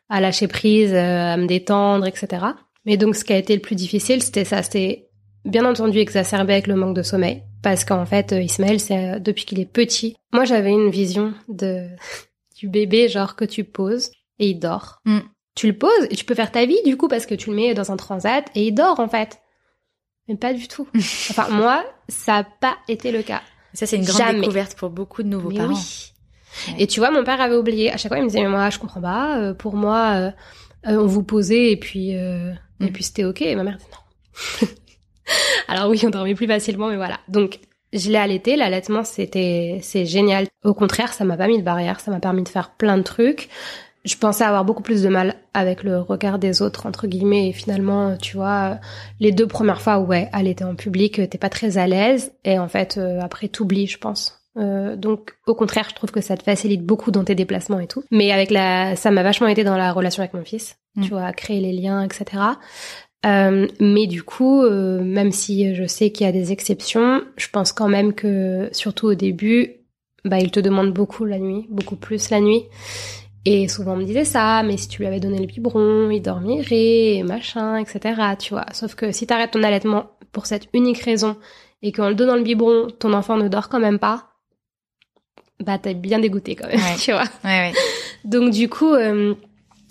à lâcher prise euh, à me détendre etc mais donc ce qui a été le plus difficile c'était ça. C'était bien entendu exacerbé avec le manque de sommeil parce qu'en fait euh, Ismaël c'est depuis qu'il est petit moi j'avais une vision de du bébé genre que tu poses et il dort. Mm. Tu le poses et tu peux faire ta vie du coup parce que tu le mets dans un transat et il dort en fait. Mais pas du tout. enfin moi, ça n'a pas été le cas. Ça c'est une grande découverte pour beaucoup de nouveaux parents. Oui. Et tu vois, mon père avait oublié. À chaque fois, il me disait, mais moi, je comprends pas. euh, pour moi, euh, euh, on vous posait et puis, euh, et Mm. puis c'était ok. Et ma mère dit non. Alors oui, on dormait plus facilement, mais voilà. Donc, je l'ai allaité. L'allaitement, c'était, c'est génial. Au contraire, ça m'a pas mis de barrière. Ça m'a permis de faire plein de trucs. Je pensais avoir beaucoup plus de mal avec le regard des autres, entre guillemets. Et finalement, tu vois, les deux premières fois, ouais, allaiter en public, euh, t'es pas très à l'aise. Et en fait, euh, après, t'oublies, je pense. Euh, donc, au contraire, je trouve que ça te facilite beaucoup dans tes déplacements et tout. Mais avec la, ça m'a vachement aidé dans la relation avec mon fils. Mm. Tu vois, à créer les liens, etc. Euh, mais du coup, euh, même si je sais qu'il y a des exceptions, je pense quand même que, surtout au début, bah, il te demande beaucoup la nuit, beaucoup plus la nuit. Et souvent on me disait ça, mais si tu lui avais donné le biberon, il dormirait, et machin, etc. Tu vois. Sauf que si t'arrêtes ton allaitement pour cette unique raison et qu'en le donnant le biberon, ton enfant ne dort quand même pas, bah t'es bien dégoûté quand même, Ouais. tu vois. Ouais, ouais. Donc du coup, euh,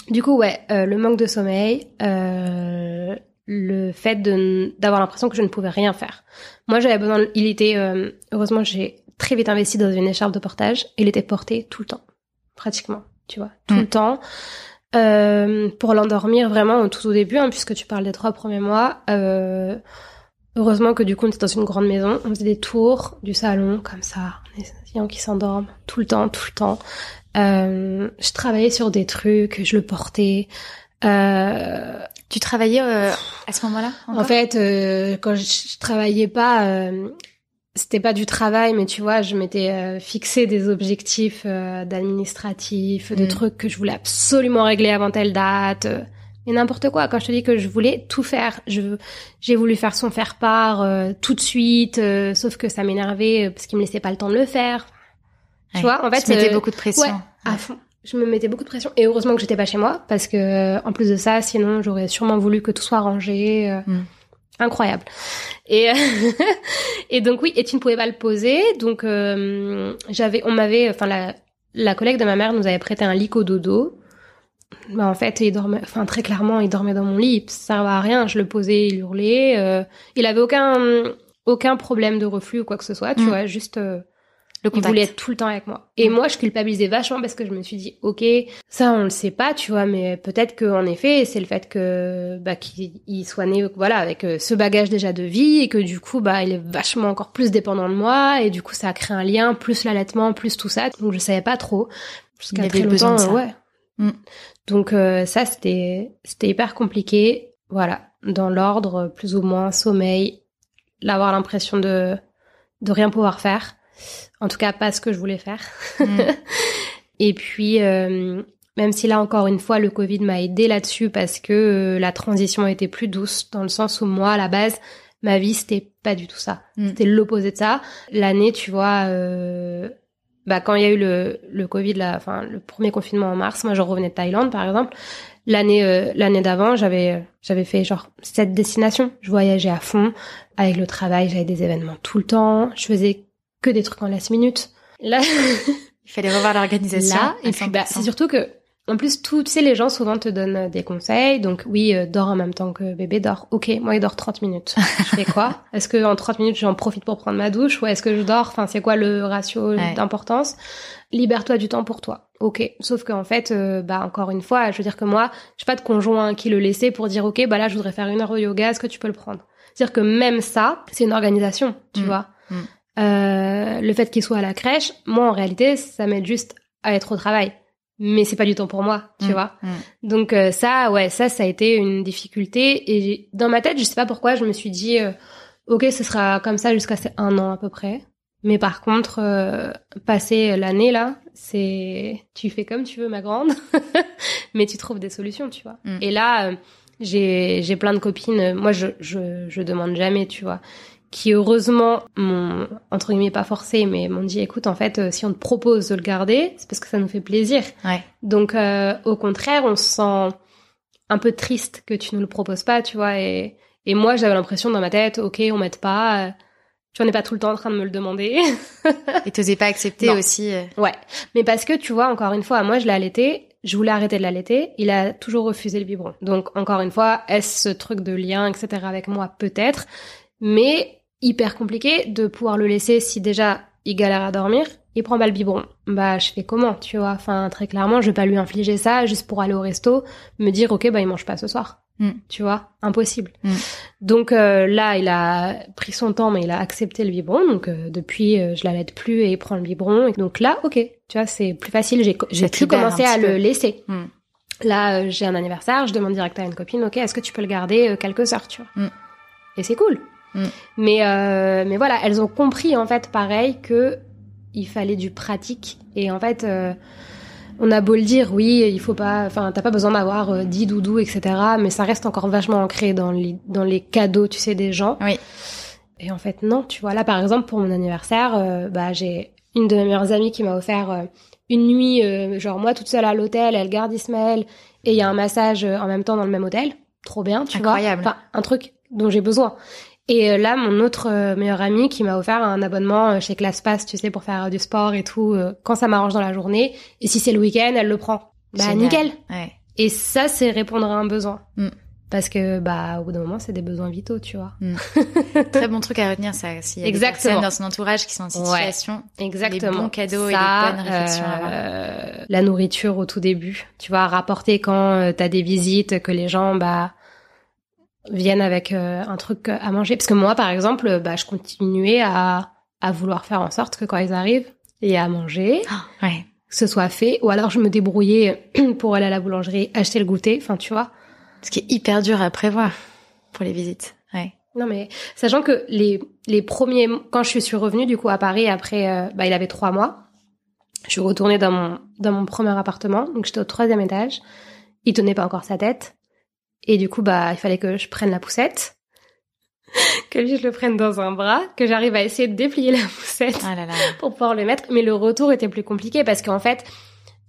du coup ouais, euh, le manque de sommeil, euh, le fait de d'avoir l'impression que je ne pouvais rien faire. Moi j'avais besoin, de- il était euh, heureusement j'ai très vite investi dans une écharpe de portage. Il était porté tout le temps, pratiquement, tu vois, tout Mm. le temps. Euh, pour l'endormir vraiment tout au début, hein, puisque tu parles des trois premiers mois. Euh, heureusement que du coup on était dans une grande maison, on faisait des tours du salon comme ça, on essayant qui s'endorment tout le temps, tout le temps. Euh, je travaillais sur des trucs, je le portais. Euh, Tu travaillais euh, à ce moment-là en fait, euh, quand je, je travaillais pas, euh, c'était pas du travail, mais tu vois, je m'étais euh, fixé des objectifs d'administratif, de Mm. trucs que je voulais absolument régler avant telle date. Et n'importe quoi. Quand je te dis que je voulais tout faire, je j'ai voulu faire son faire part euh, tout de suite, euh, sauf que ça m'énervait euh, parce qu'il me laissait pas le temps de le faire. Tu Ouais. vois, en fait, tu mettais euh, beaucoup de pression. ouais, à fond. Je me mettais beaucoup de pression et heureusement que j'étais pas chez moi parce que euh, en plus de ça, sinon j'aurais sûrement voulu que tout soit rangé. euh, Mm. Incroyable. Et et donc oui, et tu ne pouvais pas le poser, donc euh, j'avais, on m'avait, enfin la la collègue de ma mère nous avait prêté un lit dodo. Bah en fait, il dormait, enfin très clairement, il dormait dans mon lit, ça servait à rien. Je le posais, il hurlait. euh, il avait aucun aucun problème de reflux ou quoi que ce soit, tu Mm. vois, juste euh, le il voulait être tout le temps avec moi. Et Mm. moi, je culpabilisais vachement parce que je me suis dit, ok, ça on le sait pas, tu vois, mais peut-être que en effet, c'est le fait que bah qu'il il soit né, voilà, avec euh, ce bagage déjà de vie et que du coup, bah il est vachement encore plus dépendant de moi et du coup, ça a créé un lien, plus l'allaitement, plus tout ça. Donc je savais pas trop jusqu'à très longtemps, de ça. ouais. Mm. Donc euh, ça, c'était c'était hyper compliqué. Voilà, dans l'ordre, plus ou moins sommeil, l'avoir l'impression de de rien pouvoir faire. En tout cas, pas ce que je voulais faire. Mm. Et puis, euh, même si là encore une fois, le Covid m'a aidé là-dessus parce que euh, la transition été plus douce, dans le sens où moi, à la base, ma vie c'était pas du tout ça. Mm. C'était l'opposé de ça. L'année, tu vois, euh, bah quand il y a eu le, le Covid, là, enfin le premier confinement en mars, moi je revenais de Thaïlande par exemple. L'année euh, l'année d'avant, j'avais j'avais fait genre sept destinations. Je voyageais à fond avec le travail, j'avais des événements tout le temps. Je faisais que des trucs en last minute. Là, Il fallait revoir l'organisation. là et puis bah 100%. c'est surtout que en plus tout tu sais les gens souvent te donnent euh, des conseils. Donc oui euh, dors en même temps que bébé dort ok moi il dort 30 minutes. Je fais quoi? Est-ce que en 30 minutes j'en profite pour prendre ma douche? Ou est-ce que je dors? Enfin c'est quoi le ratio Ouais. d'importance? Libère-toi du temps pour toi. Ok. Sauf qu'en fait euh, bah encore une fois je veux dire que moi j'ai pas de conjoint qui le laissait pour dire ok bah là je voudrais faire une heure de yoga est-ce que tu peux le prendre? C'est-à-dire que même ça c'est une organisation tu Mm. vois. Mm. Euh, le fait qu'il soit à la crèche moi en réalité ça m'aide juste à être au travail mais c'est pas du temps pour moi, tu Mm. vois. Mm. Donc euh, ça, ouais, ça, ça a été une difficulté. Et dans ma tête, je sais pas pourquoi, je me suis dit, euh, ok, ce sera comme ça jusqu'à un an à peu près. Mais par contre, euh, passer l'année là, c'est, tu fais comme tu veux, ma grande, mais tu trouves des solutions, tu vois. Mm. Et là, euh, j'ai j'ai plein de copines. Moi, je je je demande jamais, tu vois qui heureusement m'ont entre guillemets pas forcé mais m'ont dit écoute en fait euh, si on te propose de le garder c'est parce que ça nous fait plaisir Ouais. donc euh, au contraire on se sent un peu triste que tu nous le proposes pas tu vois et et moi j'avais l'impression dans ma tête ok on m'aide pas euh, tu en es pas tout le temps en train de me le demander Et t'osais pas accepter Non. aussi. euh, ouais mais parce que tu vois encore une fois moi je l'ai allaité je voulais arrêter de l'allaiter il a toujours refusé le biberon donc encore une fois est-ce ce truc de lien etc avec moi? Peut-être mais hyper compliqué de pouvoir le laisser si déjà il galère à dormir il prend pas le biberon. Bah, je fais comment, tu vois? Enfin, très clairement, je vais pas lui infliger ça juste pour aller au resto, me dire, ok, bah, il mange pas ce soir. Mm. Tu vois? Impossible. Mm. Donc euh, là, il a pris son temps, mais il a accepté le biberon. Donc euh, depuis, euh, je l'allaite plus et il prend le biberon. Et donc là, ok, tu vois, c'est plus facile. J'ai j'ai pu commencer à le laisser. Mm. Là, j'ai un anniversaire, je demande direct à une copine, ok, est-ce que tu peux le garder quelques heures, tu vois? Et c'est cool. Mm. Mais euh, mais voilà, elles ont compris en fait, pareil, que il fallait du pratique. Et en fait, euh, on a beau le dire, oui, il faut pas, enfin, t'as pas besoin d'avoir euh, 10 doudous, etc. Mais ça reste encore vachement ancré dans les dans les cadeaux, tu sais, des gens. Oui. Et en fait, non, tu vois. Là, par exemple, pour mon anniversaire, euh, bah, j'ai une de mes meilleures amies qui m'a offert une nuit, genre moi toute seule à l'hôtel, elle garde Ismaël, et il y a un massage en même temps dans le même hôtel. Trop bien, tu Incroyable. vois. Enfin, un truc dont j'ai besoin. Et euh, là, mon autre euh, meilleure amie qui m'a offert un abonnement euh, chez ClassPass, tu sais, pour faire du sport et tout, quand ça m'arrange dans la journée. Et si c'est le week-end, elle le prend. Bah, Génial. nickel. Ouais. Et ça, c'est répondre à un besoin. Mm. Parce que, bah, au bout d'un moment, c'est des besoins vitaux, tu vois. Très bon truc à retenir, ça. S'il y a Exactement. des personnes dans son entourage qui sont en Ouais. situation, Exactement. Les bons cadeaux et les bonnes réflexions euh, la nourriture au tout début. Tu vois, rapporter quand t'as des visites, que les gens, bah, viennent avec euh, un truc à manger. Parce que moi, par exemple, bah, je continuais à, à vouloir faire en sorte que quand ils arrivent, il y ait à manger, Ah, ouais. que ce soit fait. Ou alors je me débrouillais pour aller à la boulangerie, acheter le goûter. Enfin, tu vois. Ce qui est hyper dur à prévoir pour les visites. Ouais. Non mais sachant que les les premiers quand je suis revenue du coup à Paris après euh, bah il avait trois mois, je suis retournée dans mon dans mon premier appartement donc j'étais au troisième étage, il tenait pas encore sa tête et du coup bah il fallait que je prenne la poussette, que lui je le prenne dans un bras, que j'arrive à essayer de déplier la poussette Ah là là. pour pouvoir le mettre. Mais le retour était plus compliqué parce qu'en fait,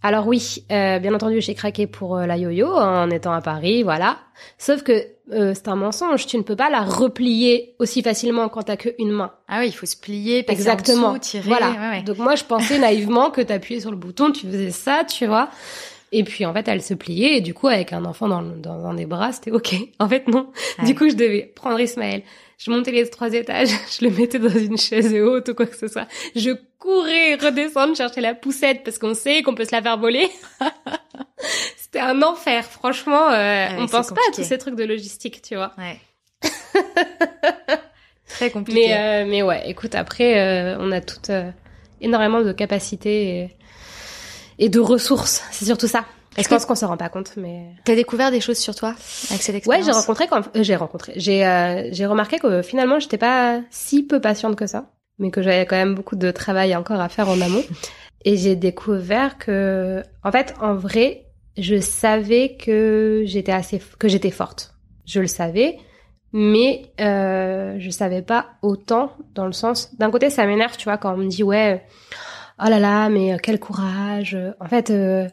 alors oui, euh, bien entendu, j'ai craqué pour euh, la yo-yo en étant à Paris, voilà. Sauf que euh, c'est un mensonge. Tu ne peux pas la replier aussi facilement quand t'as qu'une main. Ah oui, il faut se plier, passer Exactement. en dessous, tirer. voilà. Ouais, ouais. Donc moi, je pensais naïvement que t'appuyais sur le bouton, tu faisais ça, tu vois. Et puis en fait, elle se pliait et du coup, avec un enfant dans, dans un des bras, c'était ok. En fait, non. Ouais. Du coup, je devais prendre Ismaël. Je montais les trois étages, je le mettais dans une chaise haute ou quoi que ce soit. Je courais redescendre chercher la poussette parce qu'on sait qu'on peut se la faire voler. C'était un enfer, franchement. euh, ouais, on pense pas à tous ces trucs de logistique, tu vois. Ouais. Très compliqué. Mais euh, mais ouais, écoute, après, euh, on a toutes euh, énormément de capacités et, et de ressources. C'est surtout ça. Est-ce Je pense qu'on s'en rend pas compte, mais T'as découvert des choses sur toi avec cette ouais, expérience j'ai rencontré quand euh, j'ai rencontré, j'ai euh, j'ai remarqué que finalement, j'étais pas si peu patiente que ça, mais que j'avais quand même beaucoup de travail encore à faire en amont. Et j'ai découvert que, en fait, en vrai, je savais que j'étais assez, que j'étais forte. Je le savais, mais euh, je savais pas autant dans le sens. D'un côté, ça m'énerve, tu vois, quand on me dit ouais, oh là là, mais euh, quel courage. En fait, euh,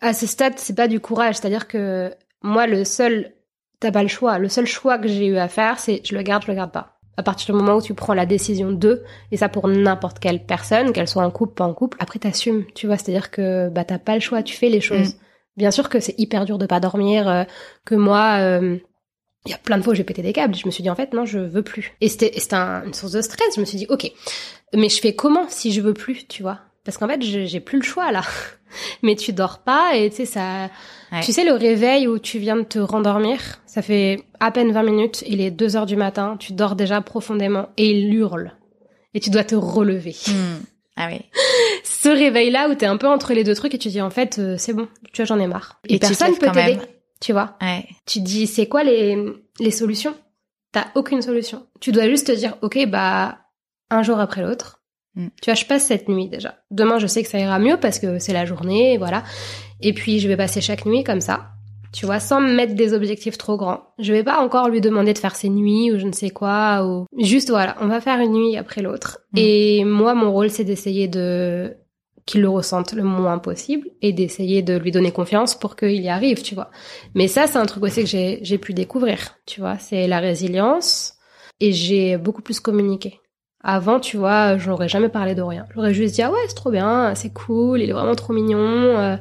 à ce stade, c'est pas du courage, c'est-à-dire que moi, le seul, t'as pas le choix. Le seul choix que j'ai eu à faire, c'est je le garde, je le garde pas. À partir du moment où tu prends la décision de, et ça pour n'importe quelle personne, qu'elle soit en couple, pas en couple, après t'assumes, tu vois, c'est-à-dire que bah t'as pas le choix, tu fais les choses. Bien sûr que c'est hyper dur de pas dormir, euh, que moi, euh, il y a plein de fois où j'ai pété des câbles. Je me suis dit en fait non, je veux plus. Et c'était un- une source de stress. Je me suis dit ok, mais je fais comment si je veux plus, tu vois? Parce qu'en fait je- j'ai plus le choix là. mais tu dors pas et tu sais ça. Ouais. Tu sais le réveil où tu viens de te rendormir, ça fait à peine 20 minutes. Il est 2 heures du matin, tu dors déjà profondément et il hurle. Et tu dois te relever. Hmm. Ah oui. Ce réveil là où t'es un peu entre les deux trucs et tu dis en fait euh, c'est bon, tu vois j'en ai marre. Et Et, personne peut t'aider. Tu vois? Ouais. tu te dis c'est quoi les, les solutions? T'as aucune solution. Tu dois juste te dire ok bah un jour après l'autre. Mm. Tu vois je passe cette nuit déjà. Demain je sais que ça ira mieux parce que c'est la journée voilà. Et puis je vais passer chaque nuit comme ça. Tu vois sans me mettre des objectifs trop grands. Je vais pas encore lui demander de faire ses nuits ou je ne sais quoi ou juste voilà on va faire une nuit après l'autre. Mm. Et moi mon rôle c'est d'essayer de qu'il le ressente le moins possible et d'essayer de lui donner confiance pour qu'il y arrive, tu vois. Mais ça, c'est un truc aussi que j'ai, j'ai pu découvrir, tu vois. C'est la résilience et j'ai beaucoup plus communiqué. Avant, tu vois, j'aurais jamais parlé de rien. J'aurais juste dit, ah ouais, c'est trop bien, c'est cool, il est vraiment trop mignon, euh,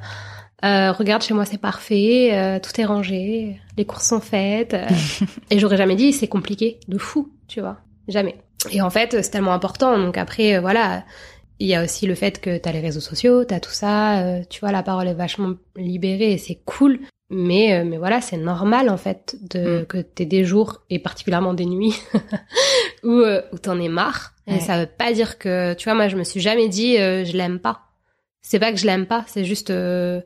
euh, regarde, chez moi, c'est parfait, euh, tout est rangé, les courses sont faites. et j'aurais jamais dit, c'est compliqué, de fou, tu vois. Jamais. Et en fait, c'est tellement important. Donc après, voilà, il y a aussi le fait que t'as les réseaux sociaux, t'as tout ça, euh, tu vois, la parole est vachement libérée et c'est cool. Mais, euh, mais voilà, c'est normal en fait de Mm. que t'aies des jours et particulièrement des nuits où euh, où t'en es marre. Et ça veut pas dire que, tu vois, moi je me suis jamais dit euh, je l'aime pas. C'est pas que je l'aime pas, c'est juste, euh,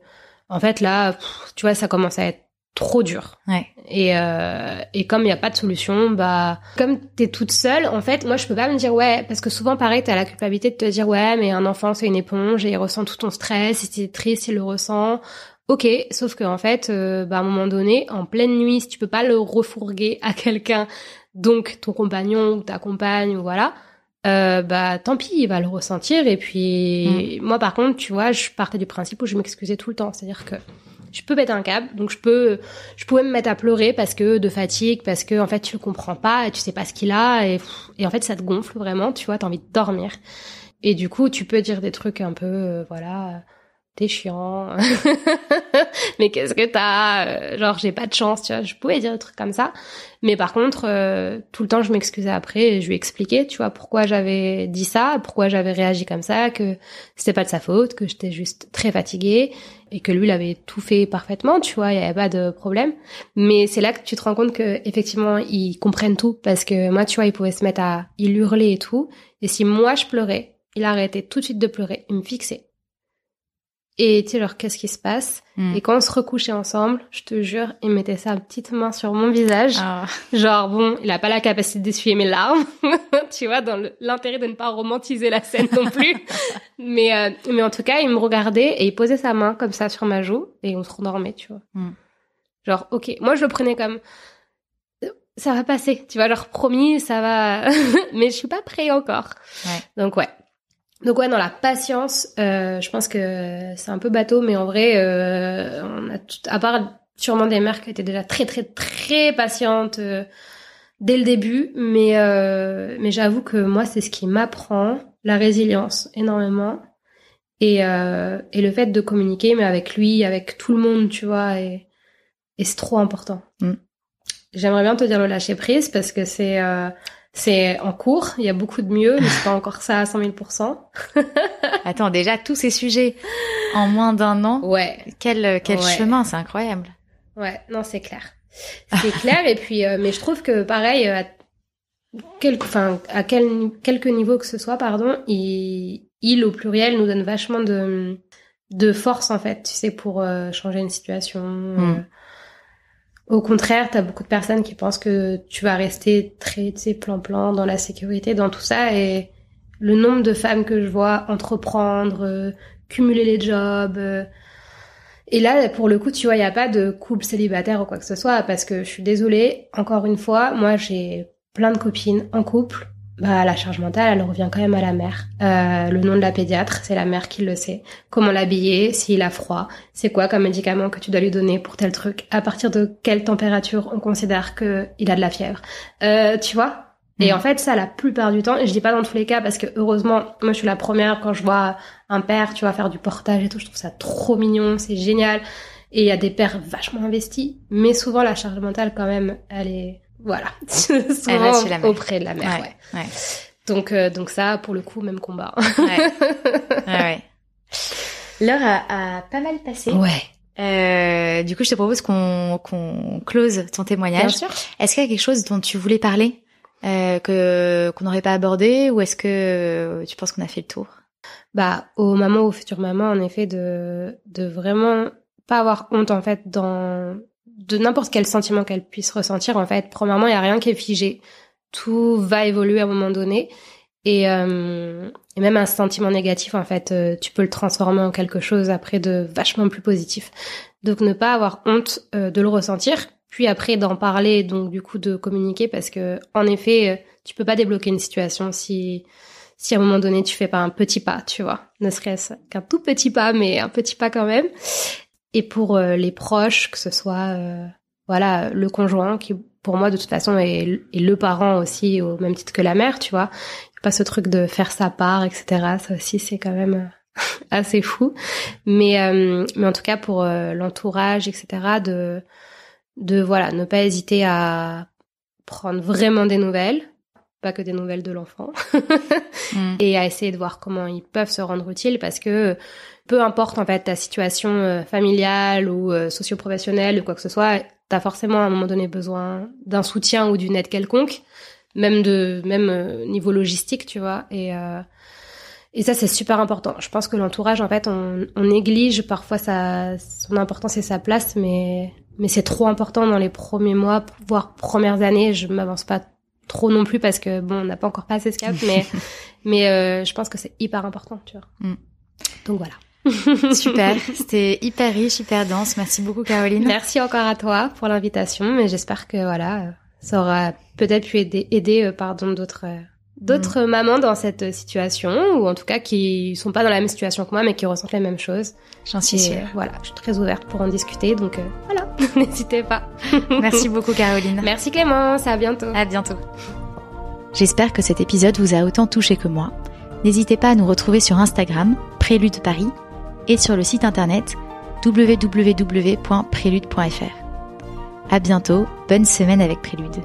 en fait là, pff, tu vois, ça commence à être trop dur. Ouais. Et, euh, et comme il n'y a pas de solution, bah comme t'es toute seule, en fait, moi je peux pas me dire ouais, parce que souvent pareil, t'as la culpabilité de te dire ouais, mais un enfant c'est une éponge et il ressent tout ton stress, si t'es triste, il le ressent. Ok, sauf que en fait, euh, bah à un moment donné, en pleine nuit, si tu peux pas le refourguer à quelqu'un, donc ton compagnon ou ta compagne ou voilà, euh, bah tant pis, il va le ressentir. Et puis moi par contre, tu vois, je partais du principe où je m'excusais tout le temps, c'est-à-dire que je peux péter un câble, donc je peux, je pouvais me mettre à pleurer parce que de fatigue, parce que en fait tu le comprends pas, et tu sais pas ce qu'il a, et, et en fait ça te gonfle vraiment, tu vois, t'as envie de dormir. Et du coup, tu peux dire des trucs un peu, euh, voilà, t'es chiant, mais qu'est-ce que t'as, Euh, genre j'ai pas de chance, tu vois, je pouvais dire des trucs comme ça. Mais par contre, euh, tout le temps je m'excusais après, et je lui expliquais, tu vois, pourquoi j'avais dit ça, pourquoi j'avais réagi comme ça, que c'était pas de sa faute, que j'étais juste très fatiguée et que lui il avait tout fait parfaitement, tu vois, il y avait pas de problème. Mais c'est là que tu te rends compte que effectivement ils comprennent tout parce que moi tu vois, il pouvait se mettre à il hurler et tout et si moi je pleurais, il arrêtait tout de suite de pleurer, il me fixait. Et tu sais genre qu'est-ce qui se passe Mm. Et quand on se recouchait ensemble, je te jure, il mettait sa petite main sur mon visage. Ah. Genre bon, il a pas la capacité d'essuyer mes larmes, tu vois, dans l'intérêt de ne pas romantiser la scène non plus. mais euh, mais en tout cas, il me regardait et il posait sa main comme ça sur ma joue et on se rendormait, tu vois. Mm. Genre ok, moi je le prenais comme ça va passer, tu vois, genre promis, ça va, mais je suis pas prêt encore. Ouais. Donc ouais. Donc ouais, dans la patience, euh, je pense que c'est un peu bateau, mais en vrai, euh, on a tout, à part sûrement des mères qui étaient déjà très très très patientes euh, dès le début, mais euh, mais j'avoue que moi c'est ce qui m'apprend la résilience énormément et euh, et le fait de communiquer, mais avec lui, avec tout le monde, tu vois, et et c'est trop important. Mm. J'aimerais bien te dire le lâcher prise parce que c'est euh, c'est en cours, il y a beaucoup de mieux, mais c'est pas encore ça à 100 000% Attends, déjà tous ces sujets en moins d'un an, Ouais, quel quel Ouais. chemin, c'est incroyable. ouais, non, c'est clair. C'est clair, et puis, euh, mais je trouve que pareil, euh, à, quelque, enfin, à quel, quelque niveau que ce soit, pardon, il, il au pluriel nous donne vachement de, de force, en fait, tu sais, pour euh, changer une situation. Mm. euh. Au contraire, t'as beaucoup de personnes qui pensent que tu vas rester très, tu sais, plan-plan dans la sécurité, dans tout ça, et le nombre de femmes que je vois entreprendre, euh, cumuler les jobs, euh, et là, pour le coup, tu vois, il a pas de couple célibataire ou quoi que ce soit, parce que je suis désolée, encore une fois, moi j'ai plein de copines en couple. Bah, la charge mentale, elle revient quand même à la mère. Euh, le nom de la pédiatre, c'est la mère qui le sait. Comment l'habiller, s'il a froid, c'est quoi comme médicament que tu dois lui donner pour tel truc, à partir de quelle température on considère que il a de la fièvre. Euh, tu vois? Et Mhm. en fait, ça, la plupart du temps, et je dis pas dans tous les cas, parce que heureusement, moi je suis la première quand je vois un père, tu vois, faire du portage et tout, je trouve ça trop mignon, c'est génial. Et il y a des pères vachement investis, mais souvent la charge mentale quand même, elle est, voilà, souvent chez la mère. auprès de la mère. Ouais. ouais. ouais. Donc, euh, donc ça, pour le coup, même combat. ouais. ouais, ouais. L'heure a, a pas mal passé. ouais. Euh, du coup, je te propose qu'on qu'on close ton Bien témoignage. sûr. Est-ce qu'il y a quelque chose dont tu voulais parler euh, que qu'on n'aurait pas abordé ou est-ce que euh, tu penses qu'on a fait le tour? Bah, aux mamans, aux futures mamans, en effet, de, de vraiment pas avoir honte, en fait, dans, de n'importe quel sentiment qu'elles puissent ressentir, en fait. Premièrement, il y a rien qui est figé. Tout va évoluer à un moment donné. Et, euh, et même un sentiment négatif, en fait, euh, tu peux le transformer en quelque chose après de vachement plus positif. Donc, ne pas avoir honte euh, de le ressentir, puis après d'en parler, donc du coup de communiquer, parce que en effet, euh, tu peux pas débloquer une situation si si à un moment donné tu fais pas un petit pas, tu vois, ne serait-ce qu'un tout petit pas, mais un petit pas quand même. Et pour euh, les proches, que ce soit euh, voilà le conjoint qui pour moi de toute façon est, est le parent aussi au même titre que la mère, tu vois, pas ce truc de faire sa part, etc. Ça aussi c'est quand même euh, assez fou. Mais euh, mais en tout cas pour euh, l'entourage, etc. De de voilà ne pas hésiter à prendre vraiment des nouvelles pas que des nouvelles de l'enfant, mm. et à essayer de voir comment ils peuvent se rendre utiles parce que peu importe en fait ta situation euh, familiale ou euh, socio-professionnelle ou quoi que ce soit, t'as forcément à un moment donné besoin d'un soutien ou d'une aide quelconque, même de même euh, niveau logistique, tu vois. Et et ça c'est super important. Je pense que l'entourage en fait on, on néglige parfois sa son importance et sa place, mais mais c'est trop important dans les premiers mois, voire premières années. Je m'avance pas trop non plus parce que bon, on n'a pas encore passé ce cap, mais mais euh, je pense que c'est hyper important, tu vois. Mm. Donc voilà. Super, c'était hyper riche, hyper dense. Merci beaucoup Caroline. Merci encore à toi pour l'invitation, mais j'espère que voilà, ça aura peut-être pu aider, aider euh, pardon d'autres euh, d'autres mm. mamans dans cette situation ou en tout cas qui sont pas dans la même situation que moi mais qui ressentent les mêmes choses. J'en suis sûre. voilà, je suis très ouverte pour en discuter donc euh, voilà, n'hésitez pas. Merci beaucoup Caroline. Merci Clémence, à bientôt. À bientôt. J'espère que cet épisode vous a autant touché que moi. N'hésitez pas à nous retrouver sur Instagram, Prélude Paris, et sur le site internet www.prélude.fr. À bientôt, bonne semaine avec Prélude.